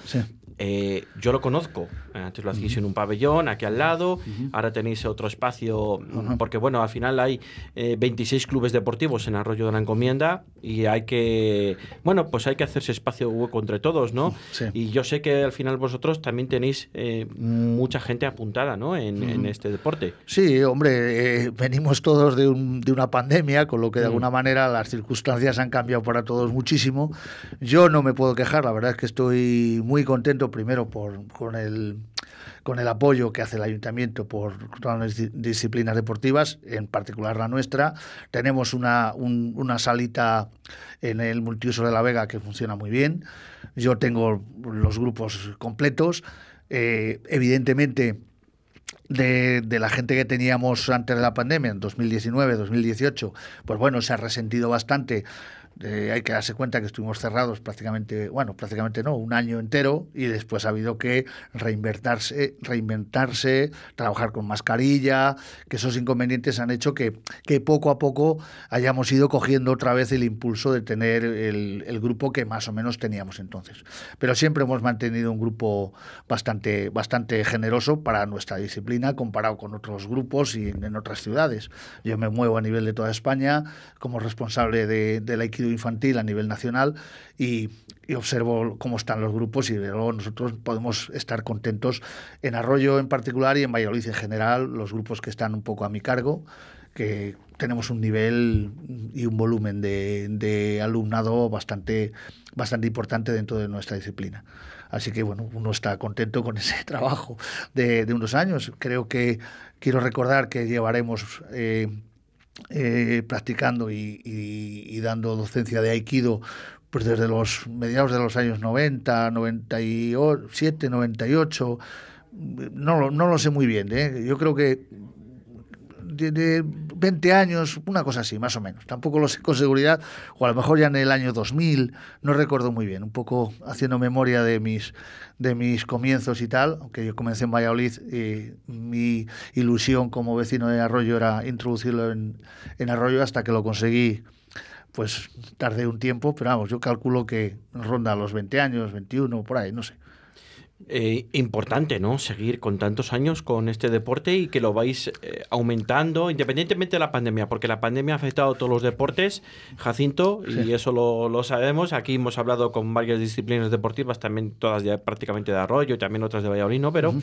eh, yo lo conozco. Antes lo hacéis en un pabellón, aquí al lado. Ahora tenéis otro espacio, mm, porque bueno, al final hay eh, 26 clubes deportivos en Arroyo de la Encomienda y hay que, bueno, pues hay que hacerse espacio hueco entre todos, ¿no? Y yo sé que al final vosotros también tenéis eh, mucha gente apuntada, ¿no? En, en este deporte. Sí, hombre, eh, venimos todos de, un- de una pandemia, con lo que de alguna manera las circunstancias han cambiado para todos muchísimo. Yo no me puedo quejar, la verdad es que estoy muy contento primero por, con, el, con el apoyo que hace el ayuntamiento por todas las di- disciplinas deportivas, en particular la nuestra. Tenemos una, un- una salita en el multiuso de la Vega que funciona muy bien. Yo tengo los grupos completos. Eh, evidentemente, de, de la gente que teníamos antes de la pandemia, en 2019, 2018, pues bueno, se ha resentido bastante. Eh, hay que darse cuenta que estuvimos cerrados prácticamente, bueno, prácticamente no, un año entero y después ha habido que reinventarse, reinventarse, trabajar con mascarilla, que esos inconvenientes han hecho que, que poco a poco hayamos ido cogiendo otra vez el impulso de tener el, el grupo que más o menos teníamos entonces. Pero siempre hemos mantenido un grupo bastante, bastante generoso para nuestra disciplina comparado con otros grupos y en, en otras ciudades. Yo me muevo a nivel de toda España como responsable de, del infantil a nivel nacional y, observo cómo están los grupos y luego nosotros podemos estar contentos en Arroyo en particular y en Valladolid en general, los grupos que están un poco a mi cargo, que tenemos un nivel y un volumen de, de alumnado bastante, bastante importante dentro de nuestra disciplina. Así que bueno, uno está contento con ese trabajo de, de unos años. Creo que quiero recordar que llevaremos eh, eh, practicando y, y- y dando docencia de Aikido pues desde los mediados de los años 90, 97, 98. No, no lo sé muy bien. ¿eh? Yo creo que de, de 20 años, una cosa así, más o menos. Tampoco lo sé con seguridad, o a lo mejor ya en el año 2000, no recuerdo muy bien, un poco haciendo memoria de mis, de mis comienzos y tal, aunque yo comencé en Valladolid y mi ilusión como vecino de Arroyo era introducirlo en, en Arroyo hasta que lo conseguí. Pues tardé un tiempo, pero vamos, yo calculo que ronda los 20 años, 21, por ahí, no sé. Eh, importante, ¿no? Seguir con tantos años con este deporte y que lo vais eh, aumentando independientemente de la pandemia, porque la pandemia ha afectado a todos los deportes, Jacinto, y eso lo, lo sabemos. Aquí hemos hablado con varias disciplinas deportivas, también todas ya prácticamente de Arroyo y también otras de Valladolid, ¿no? Pero,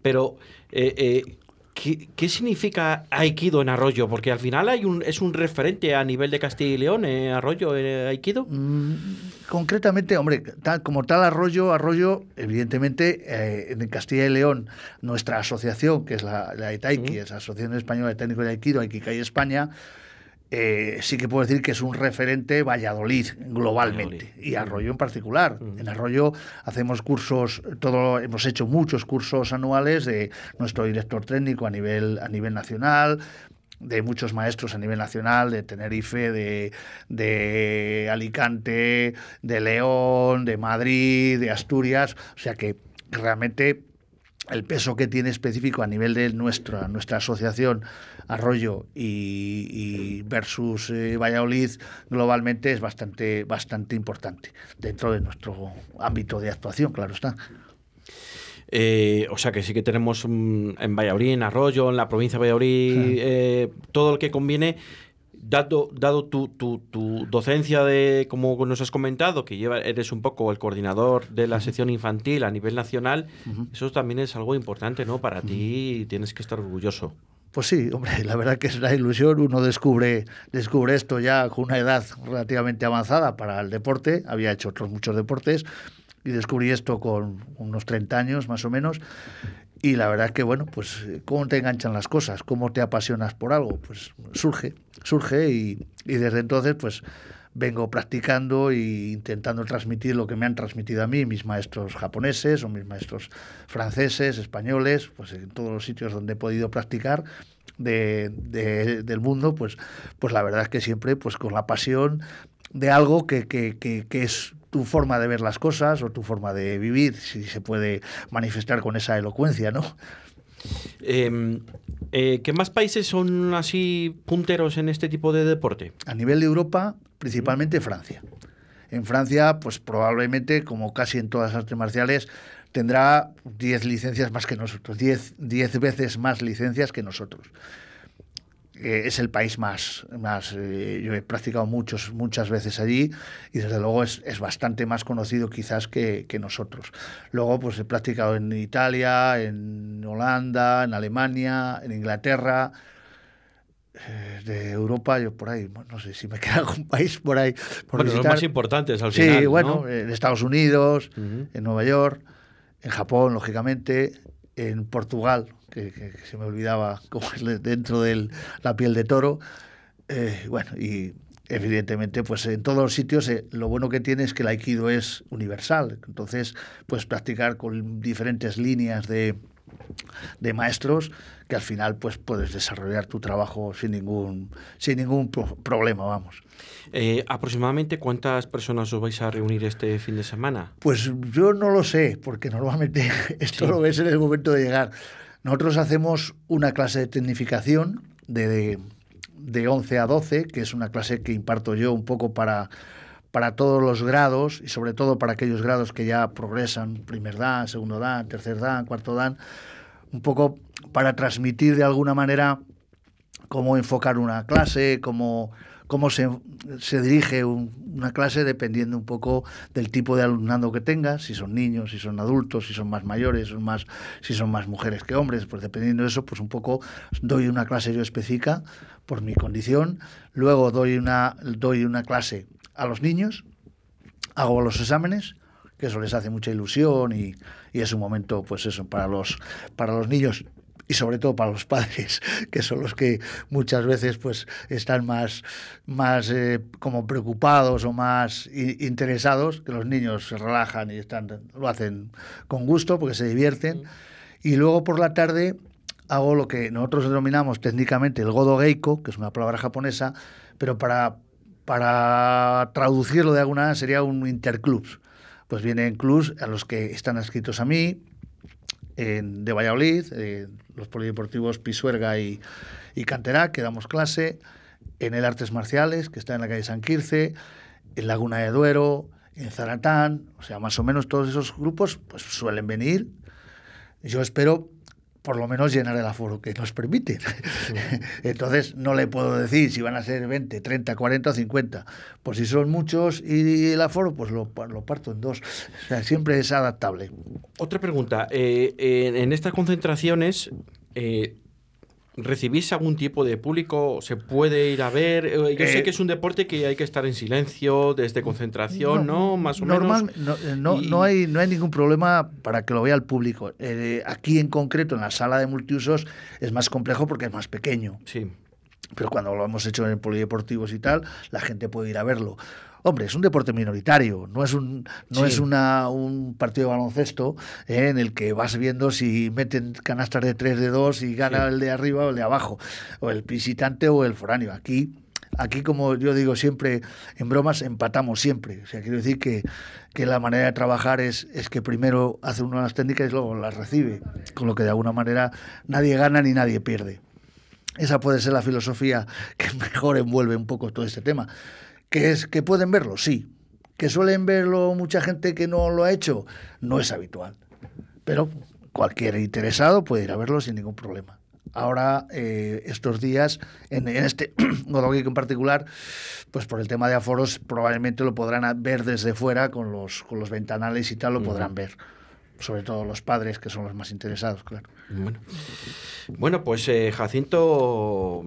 pero eh, ¿qué, qué significa Aikido en Arroyo? Porque al final hay un, es un referente a nivel de Castilla y León, eh, Arroyo, eh, Aikido. Concretamente, hombre, tal, como tal Arroyo, Arroyo, evidentemente, eh, en Castilla y León, nuestra asociación, que es la, la ETAIKI, es la Asociación Española de Técnicos de Aikido, Aikikai España, eh, sí que puedo decir que es un referente Valladolid globalmente y Arroyo en particular. En Arroyo hacemos cursos, todo, hemos hecho muchos cursos anuales de nuestro director técnico a nivel, a nivel nacional, de muchos maestros a nivel nacional, de Tenerife, de, de Alicante, de León, de Madrid, de Asturias. O sea que realmente el peso que tiene específico a nivel de nuestra, nuestra asociación Arroyo y, y versus eh, Valladolid globalmente es bastante, bastante importante dentro de nuestro ámbito de actuación, claro está. Eh, o sea que sí que tenemos mm, en Valladolid, en Arroyo, en la provincia de Valladolid, Sí. eh, todo lo que conviene. Dado, dado tu, tu- tu docencia de, como nos has comentado, que lleva, eres un poco el coordinador de la sección infantil a nivel nacional, eso también es algo importante, ¿no? Para ti y tienes que estar orgulloso. Pues sí, hombre, la verdad que es una ilusión. Uno descubre, descubre esto ya con una edad relativamente avanzada para el deporte. Había hecho otros muchos deportes y descubrí esto con unos 30 años más o menos. Y la verdad es que, bueno, pues cómo te enganchan las cosas, cómo te apasionas por algo, pues surge, surge y, y desde entonces, pues vengo practicando e intentando transmitir lo que me han transmitido a mí mis maestros japoneses o mis maestros franceses, españoles, pues en todos los sitios donde he podido practicar de, de- del mundo, pues, pues la verdad es que siempre pues con la pasión de algo que, que, que, que es tu forma de ver las cosas o tu forma de vivir, si se puede manifestar con esa elocuencia, ¿no? Em, eh, ¿Qué más países son así punteros en este tipo de deporte? A nivel de Europa, principalmente Francia. En Francia, pues probablemente, como casi en todas las artes marciales, tendrá 10 licencias más que nosotros, 10 veces más licencias que nosotros. Eh, es el país más, más eh, yo he practicado muchos, muchas veces allí y desde luego es, es bastante más conocido quizás que, que, nosotros. Luego pues he practicado en Italia, en Holanda, en Alemania, en Inglaterra, de Europa, yo por ahí, no sé si me queda algún país por ahí. Por bueno, los más importantes al sí, final. Sí, bueno, ¿no? en Estados Unidos, uh -huh. en Nueva York, en Japón, lógicamente, en Portugal, que, que, que se me olvidaba cómo es dentro de la piel de toro. Eh, bueno, y evidentemente, pues en todos los sitios eh, lo bueno que tiene es que el aikido es universal. Entonces, puedes practicar con diferentes líneas de, de maestros que al final pues puedes desarrollar tu trabajo sin ningún sin ningún pro problema vamos. Eh, aproximadamente cuántas personas os vais a reunir este fin de semana pues yo no lo sé porque normalmente esto sí. lo ves en el momento de llegar. Nosotros hacemos una clase de tecnificación de, de, de 11 a 12 que es una clase que imparto yo un poco para para todos los grados y sobre todo para aquellos grados que ya progresan, primer dan, segundo dan, tercer dan, cuarto dan, un poco para transmitir de alguna manera cómo enfocar una clase, cómo, cómo se, se dirige un, una clase dependiendo un poco del tipo de alumnado que tengas, si son niños, si son adultos, si son más mayores, más, si son más mujeres que hombres, pues dependiendo de eso, pues un poco doy una clase yo específica por mi condición, luego doy una, doy una clase a los niños, hago los exámenes, que eso les hace mucha ilusión y, y, es un momento, pues eso, para los, para los niños y sobre todo para los padres, que son los que muchas veces pues están más, más eh, como preocupados o más interesados, que los niños se relajan y están, lo hacen con gusto porque se divierten. Y luego por la tarde hago lo que nosotros denominamos técnicamente el godo geiko, que es una palabra japonesa, pero para, para traducirlo de alguna manera sería un interclubs. Pues vienen clubs a los que están adscritos a mí, de Valladolid, eh, los polideportivos Pisuerga y, y Canterá, que damos clase, en el Artes Marciales, que está en la calle San Quirce, en Laguna de Duero, en Zaratán, o sea, más o menos todos esos grupos pues suelen venir. Yo espero por lo menos llenar el aforo que nos permite. Sí. Entonces, no le puedo decir si van a ser 20, 30, 40 o 50. Pues si son muchos y el aforo, pues lo, lo parto en dos. O sea, siempre es adaptable. Otra pregunta. Eh, en, en, estas concentraciones, eh, ¿recibís algún tipo de público? ¿Se puede ir a ver? Yo eh, sé que es un deporte que hay que estar en silencio, desde concentración, ¿no? ¿no? Más o normal, menos. No, no, y... no, hay, no hay ningún problema para que lo vea el público. Eh, aquí en concreto, en la sala de multiusos, es más complejo porque es más pequeño. Sí. Pero cuando lo hemos hecho en polideportivos y tal, la gente puede ir a verlo. Hombre, es un deporte minoritario, no es un, no sí. es una, un partido de baloncesto eh, en el que vas viendo si meten canastas de 3 de 2 y gana sí. el de arriba o el de abajo, o el visitante o el foráneo. Aquí, aquí como yo digo siempre, en bromas empatamos siempre. O sea, quiero decir que, que la manera de trabajar es, es que primero hace uno las técnicas y luego las recibe, con lo que de alguna manera nadie gana ni nadie pierde. Esa puede ser la filosofía que mejor envuelve un poco todo este tema. ¿Que, es, ¿Que pueden verlo? Sí. ¿Que suelen verlo mucha gente que no lo ha hecho? No es habitual. Pero cualquier interesado puede ir a verlo sin ningún problema. Ahora, eh, estos días, en, en este Godogeek en particular, pues por el tema de aforos, probablemente lo podrán ver desde fuera, con los, con los ventanales y tal, lo podrán ver sobre todo los padres, que son los más interesados, claro. Bueno, bueno pues eh, Jacinto,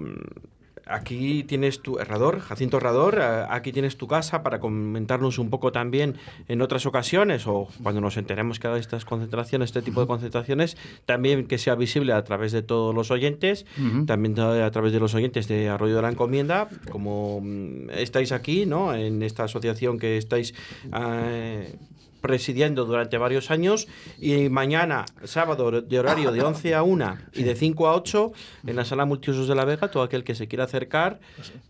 aquí tienes tu Herrador, Jacinto Herrador, aquí tienes tu casa para comentarnos un poco también en otras ocasiones o cuando nos enteremos que haga estas concentraciones, este tipo de concentraciones, también que sea visible a través de todos los oyentes, uh -huh. también a través de los oyentes de Arroyo de la Encomienda, como estáis aquí, ¿no? En esta asociación que estáis... Eh, presidiendo durante varios años y mañana, sábado, de horario de 11 a 1 y de 5 a 8 en la sala multiusos de La Vega, todo aquel que se quiera acercar,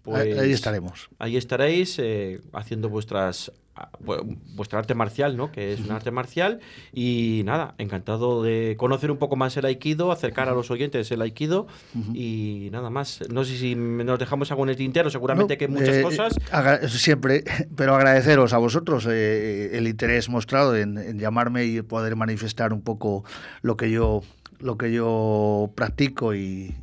pues ahí estaremos. Ahí estaréis eh, haciendo vuestras vuestra arte marcial, ¿no? Que es un arte marcial. Y nada, encantado de conocer un poco más el Aikido, acercar a los oyentes el Aikido. Y nada más. No sé si nos dejamos algo en el tintero, seguramente que muchas eh, cosas. Siempre, pero agradeceros a vosotros eh, el interés mostrado en, en llamarme y poder manifestar un poco lo que yo lo que yo practico y,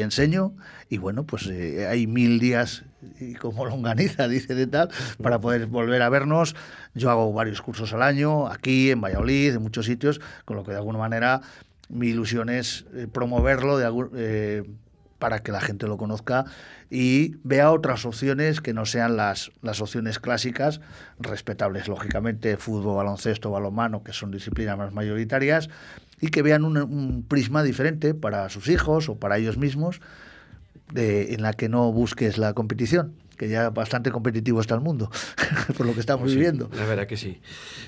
enseño. Y bueno, pues eh, hay mil días, y como longaniza, dice de tal, para poder volver a vernos. Yo hago varios cursos al año, aquí, en Valladolid, en muchos sitios, con lo que de alguna manera mi ilusión es eh, promoverlo de eh, para que la gente lo conozca y vea otras opciones que no sean las, las opciones clásicas, respetables, lógicamente, fútbol, baloncesto, balonmano, que son disciplinas más mayoritarias, y que vean un, prisma diferente para sus hijos o para ellos mismos, de, en la que no busques la competición que ya bastante competitivo está el mundo, por lo que estamos pues viviendo. La verdad que sí,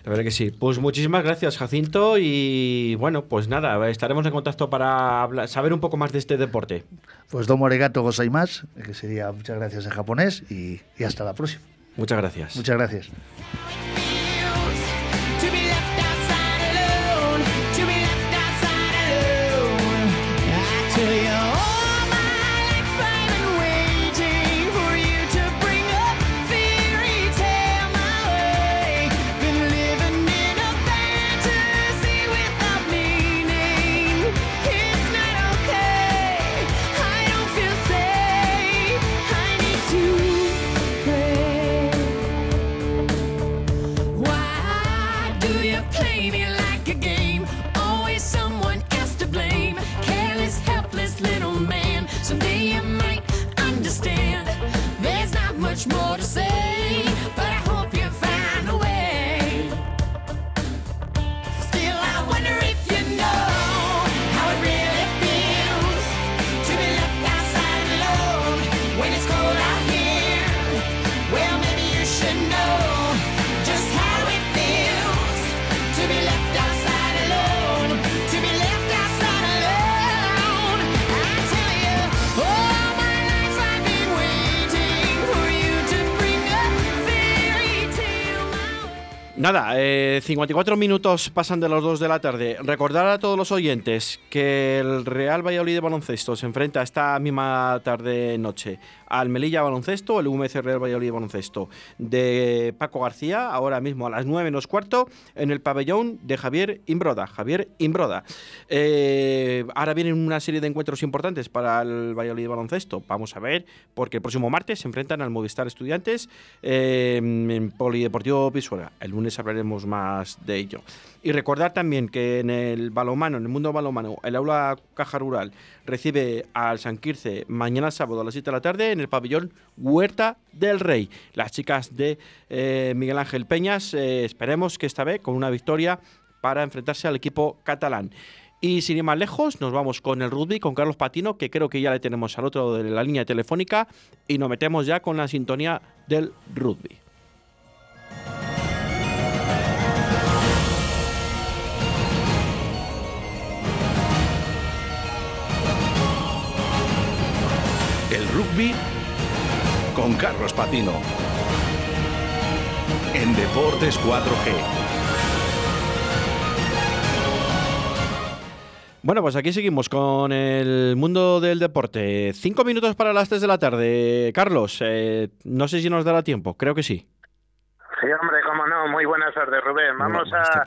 la verdad que sí. Pues muchísimas gracias, Jacinto, y bueno, pues nada, estaremos en contacto para saber un poco más de este deporte. Pues domo arigato gozaimasu, que sería muchas gracias en japonés, y, y hasta la próxima. Muchas gracias. Muchas gracias. Nada, 54 eh, minutos pasan de las 2 de la tarde. Recordar a todos los oyentes que el Real Valladolid de baloncesto se enfrenta esta misma tarde-noche al Melilla Baloncesto, el UMC Real Valladolid Baloncesto de Paco García, ahora mismo a las 9 menos cuarto, en el pabellón de Javier Imbroda. Javier Imbroda. Eh, ahora vienen una serie de encuentros importantes para el Valladolid Baloncesto. Vamos a ver, porque el próximo martes se enfrentan al Movistar Estudiantes eh, en Polideportivo Pisuera. El lunes hablaremos más de ello. Y recordar también que en el balomano, en el mundo balomano, el aula Caja Rural recibe al San Quirce mañana sábado a las 7 de la tarde en el pabellón Huerta del Rey. Las chicas de eh, Miguel Ángel Peñas, eh, esperemos que esta vez con una victoria para enfrentarse al equipo catalán. Y sin ir más lejos, nos vamos con el rugby, con Carlos Patino, que creo que ya le tenemos al otro de la línea telefónica, y nos metemos ya con la sintonía del rugby. Rugby con Carlos Patino. En Deportes 4G. Bueno, pues aquí seguimos con el mundo del deporte. Cinco minutos para las tres de la tarde. Carlos, eh, no sé si nos dará tiempo, creo que sí. Sí, hombre, cómo no. Muy buenas tardes, Rubén. Vamos a,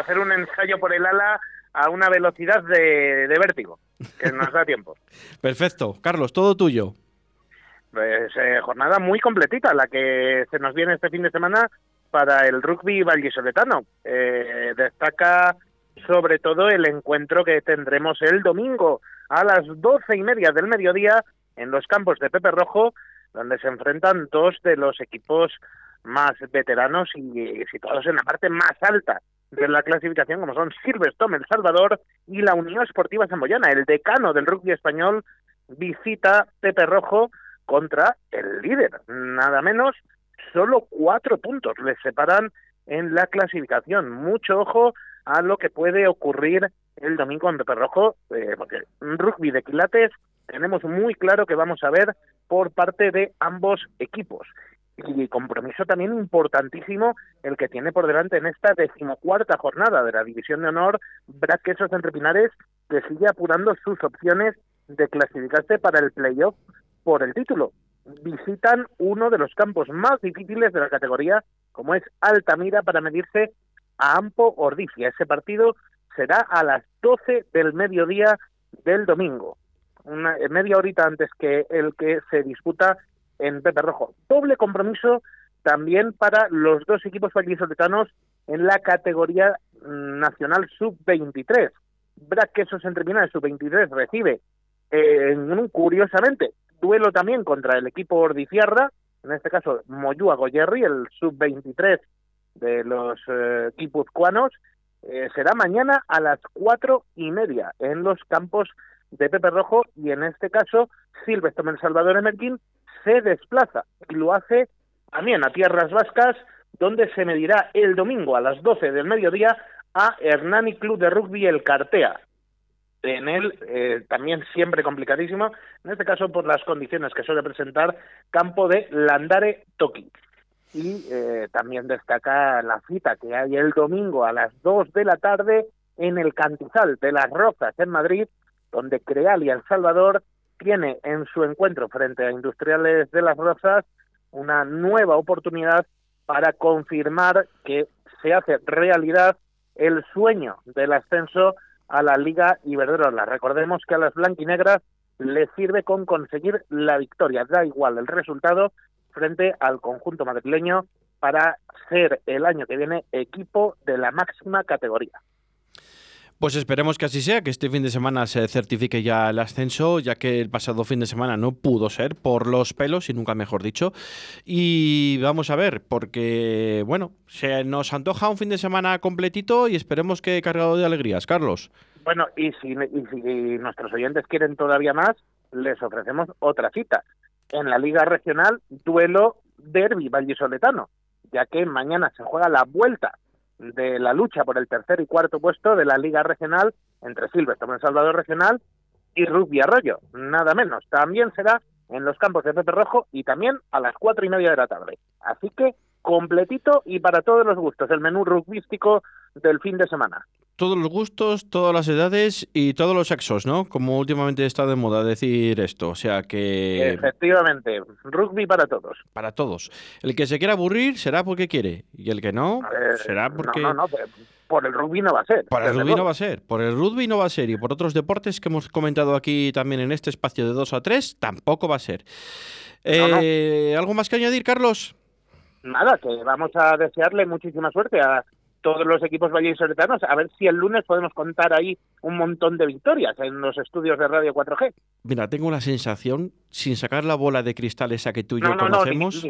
hacer un ensayo por el ala a una velocidad de, de vértigo, que nos da tiempo. Perfecto. Carlos, todo tuyo. Pues eh, jornada muy completita la que se nos viene este fin de semana para el rugby vallisoletano. Eh, destaca sobre todo el encuentro que tendremos el domingo a las doce y media del mediodía en los campos de Pepe Rojo, donde se enfrentan dos de los equipos más veteranos y situados en la parte más alta de la clasificación, como son Silverstone, El Salvador y la Unión Esportiva Zamboyana. El decano del rugby español visita Pepe Rojo contra el líder. Nada menos, solo cuatro puntos les separan en la clasificación. Mucho ojo a lo que puede ocurrir el domingo en Pepe Rojo, eh, porque rugby de quilates tenemos muy claro que vamos a ver por parte de ambos equipos. Y compromiso también importantísimo el que tiene por delante en esta decimocuarta jornada de la División de Honor Brad Quesos entre Pinares, que sigue apurando sus opciones de clasificarse para el playoff por el título. Visitan uno de los campos más difíciles de la categoría, como es Altamira, para medirse a Ampo Ordifia. Ese partido será a las 12 del mediodía del domingo una, media horita antes que el que se disputa en Pepe Rojo. Doble compromiso también para los dos equipos vallisoletanos en la categoría nacional sub-23. Brad Quesos entre Pinares sub-23 recibe, eh, curiosamente, duelo también contra el equipo Ordiciarra, en este caso Moyúa Goyerri, el sub-23 de los eh, eh, será mañana a las cuatro y media en los campos de Pepe Rojo y en este caso Silvestre Salvador Emerquín se desplaza y lo hace también a Tierras Vascas donde se medirá el domingo a las 12 del mediodía a Hernani Club de Rugby El Cartea. En él eh, también siempre complicadísimo, en este caso por las condiciones que suele presentar campo de Landare Toki. Y eh, también destaca la cita que hay el domingo a las 2 de la tarde en el Cantizal de las Rozas en Madrid, donde Creal y El Salvador tiene en su encuentro frente a Industriales de las Rosas una nueva oportunidad para confirmar que se hace realidad el sueño del ascenso a la Liga Iberdrola. Recordemos que a las blanquinegras les sirve con conseguir la victoria, da igual el resultado, frente al conjunto madrileño para ser el año que viene equipo de la máxima categoría. Pues esperemos que así sea, que este fin de semana se certifique ya el ascenso, ya que el pasado fin de semana no pudo ser por los pelos y nunca mejor dicho. Y vamos a ver, porque bueno, se nos antoja un fin de semana completito y esperemos que cargado de alegrías. Carlos. Bueno, y si, nuestros oyentes quieren todavía más, les ofrecemos otra cita. En la Liga Regional, duelo derby vallisoletano, ya que mañana se juega la vuelta de la lucha por el tercer y cuarto puesto de la Liga Regional entre Silvestre, El Salvador Regional y Rugby Arroyo, nada menos. También será en los campos de Pepe Rojo y también a las cuatro y media de la tarde. Así que completito y para todos los gustos, el menú rugbístico del fin de semana. Todos los gustos, todas las edades y todos los sexos, ¿no? Como últimamente está de moda decir esto. O sea que. Efectivamente, rugby para todos. Para todos. El que se quiera aburrir será porque quiere. Y el que no, será porque. No, no, no, por el rugby no va a ser. Por el rugby no va a ser. Por el rugby no va a ser. Y por otros deportes que hemos comentado aquí también en este espacio de 2 a 3, tampoco va a ser. Eh, ¿Algo más que añadir, Carlos? nada, que vamos a desearle muchísima suerte a todos los equipos vallisoletanos, a ver si el lunes podemos contar ahí un montón de victorias en los estudios de Radio 4G. Mira, tengo la sensación, sin sacar la bola de cristal esa que tú y yo conocemos...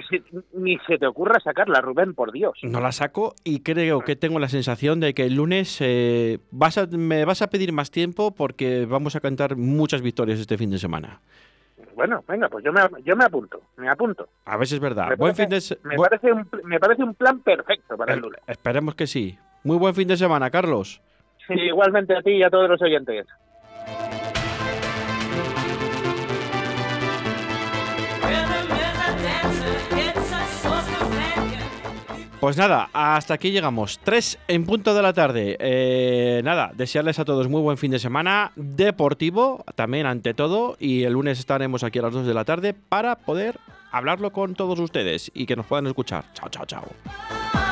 ni, se te ocurra sacarla, Rubén, por Dios. No la saco y creo que tengo la sensación de que el lunes eh, vas a, me vas a pedir más tiempo porque vamos a cantar muchas victorias este fin de semana. Bueno, venga, pues yo me, yo me apunto, me apunto. A ver si es verdad. Me buen parece, fin de me, parece un, me parece un plan perfecto para el lunes. Esperemos que sí. Muy buen fin de semana, Carlos. Sí, igualmente a ti y a todos los oyentes. Pues nada, hasta aquí llegamos. Tres en punto de la tarde. Eh, nada, desearles a todos muy buen fin de semana deportivo, también ante todo. Y el lunes estaremos aquí a las 2 de la tarde para poder hablarlo con todos ustedes y que nos puedan escuchar. Chao, chao, chao.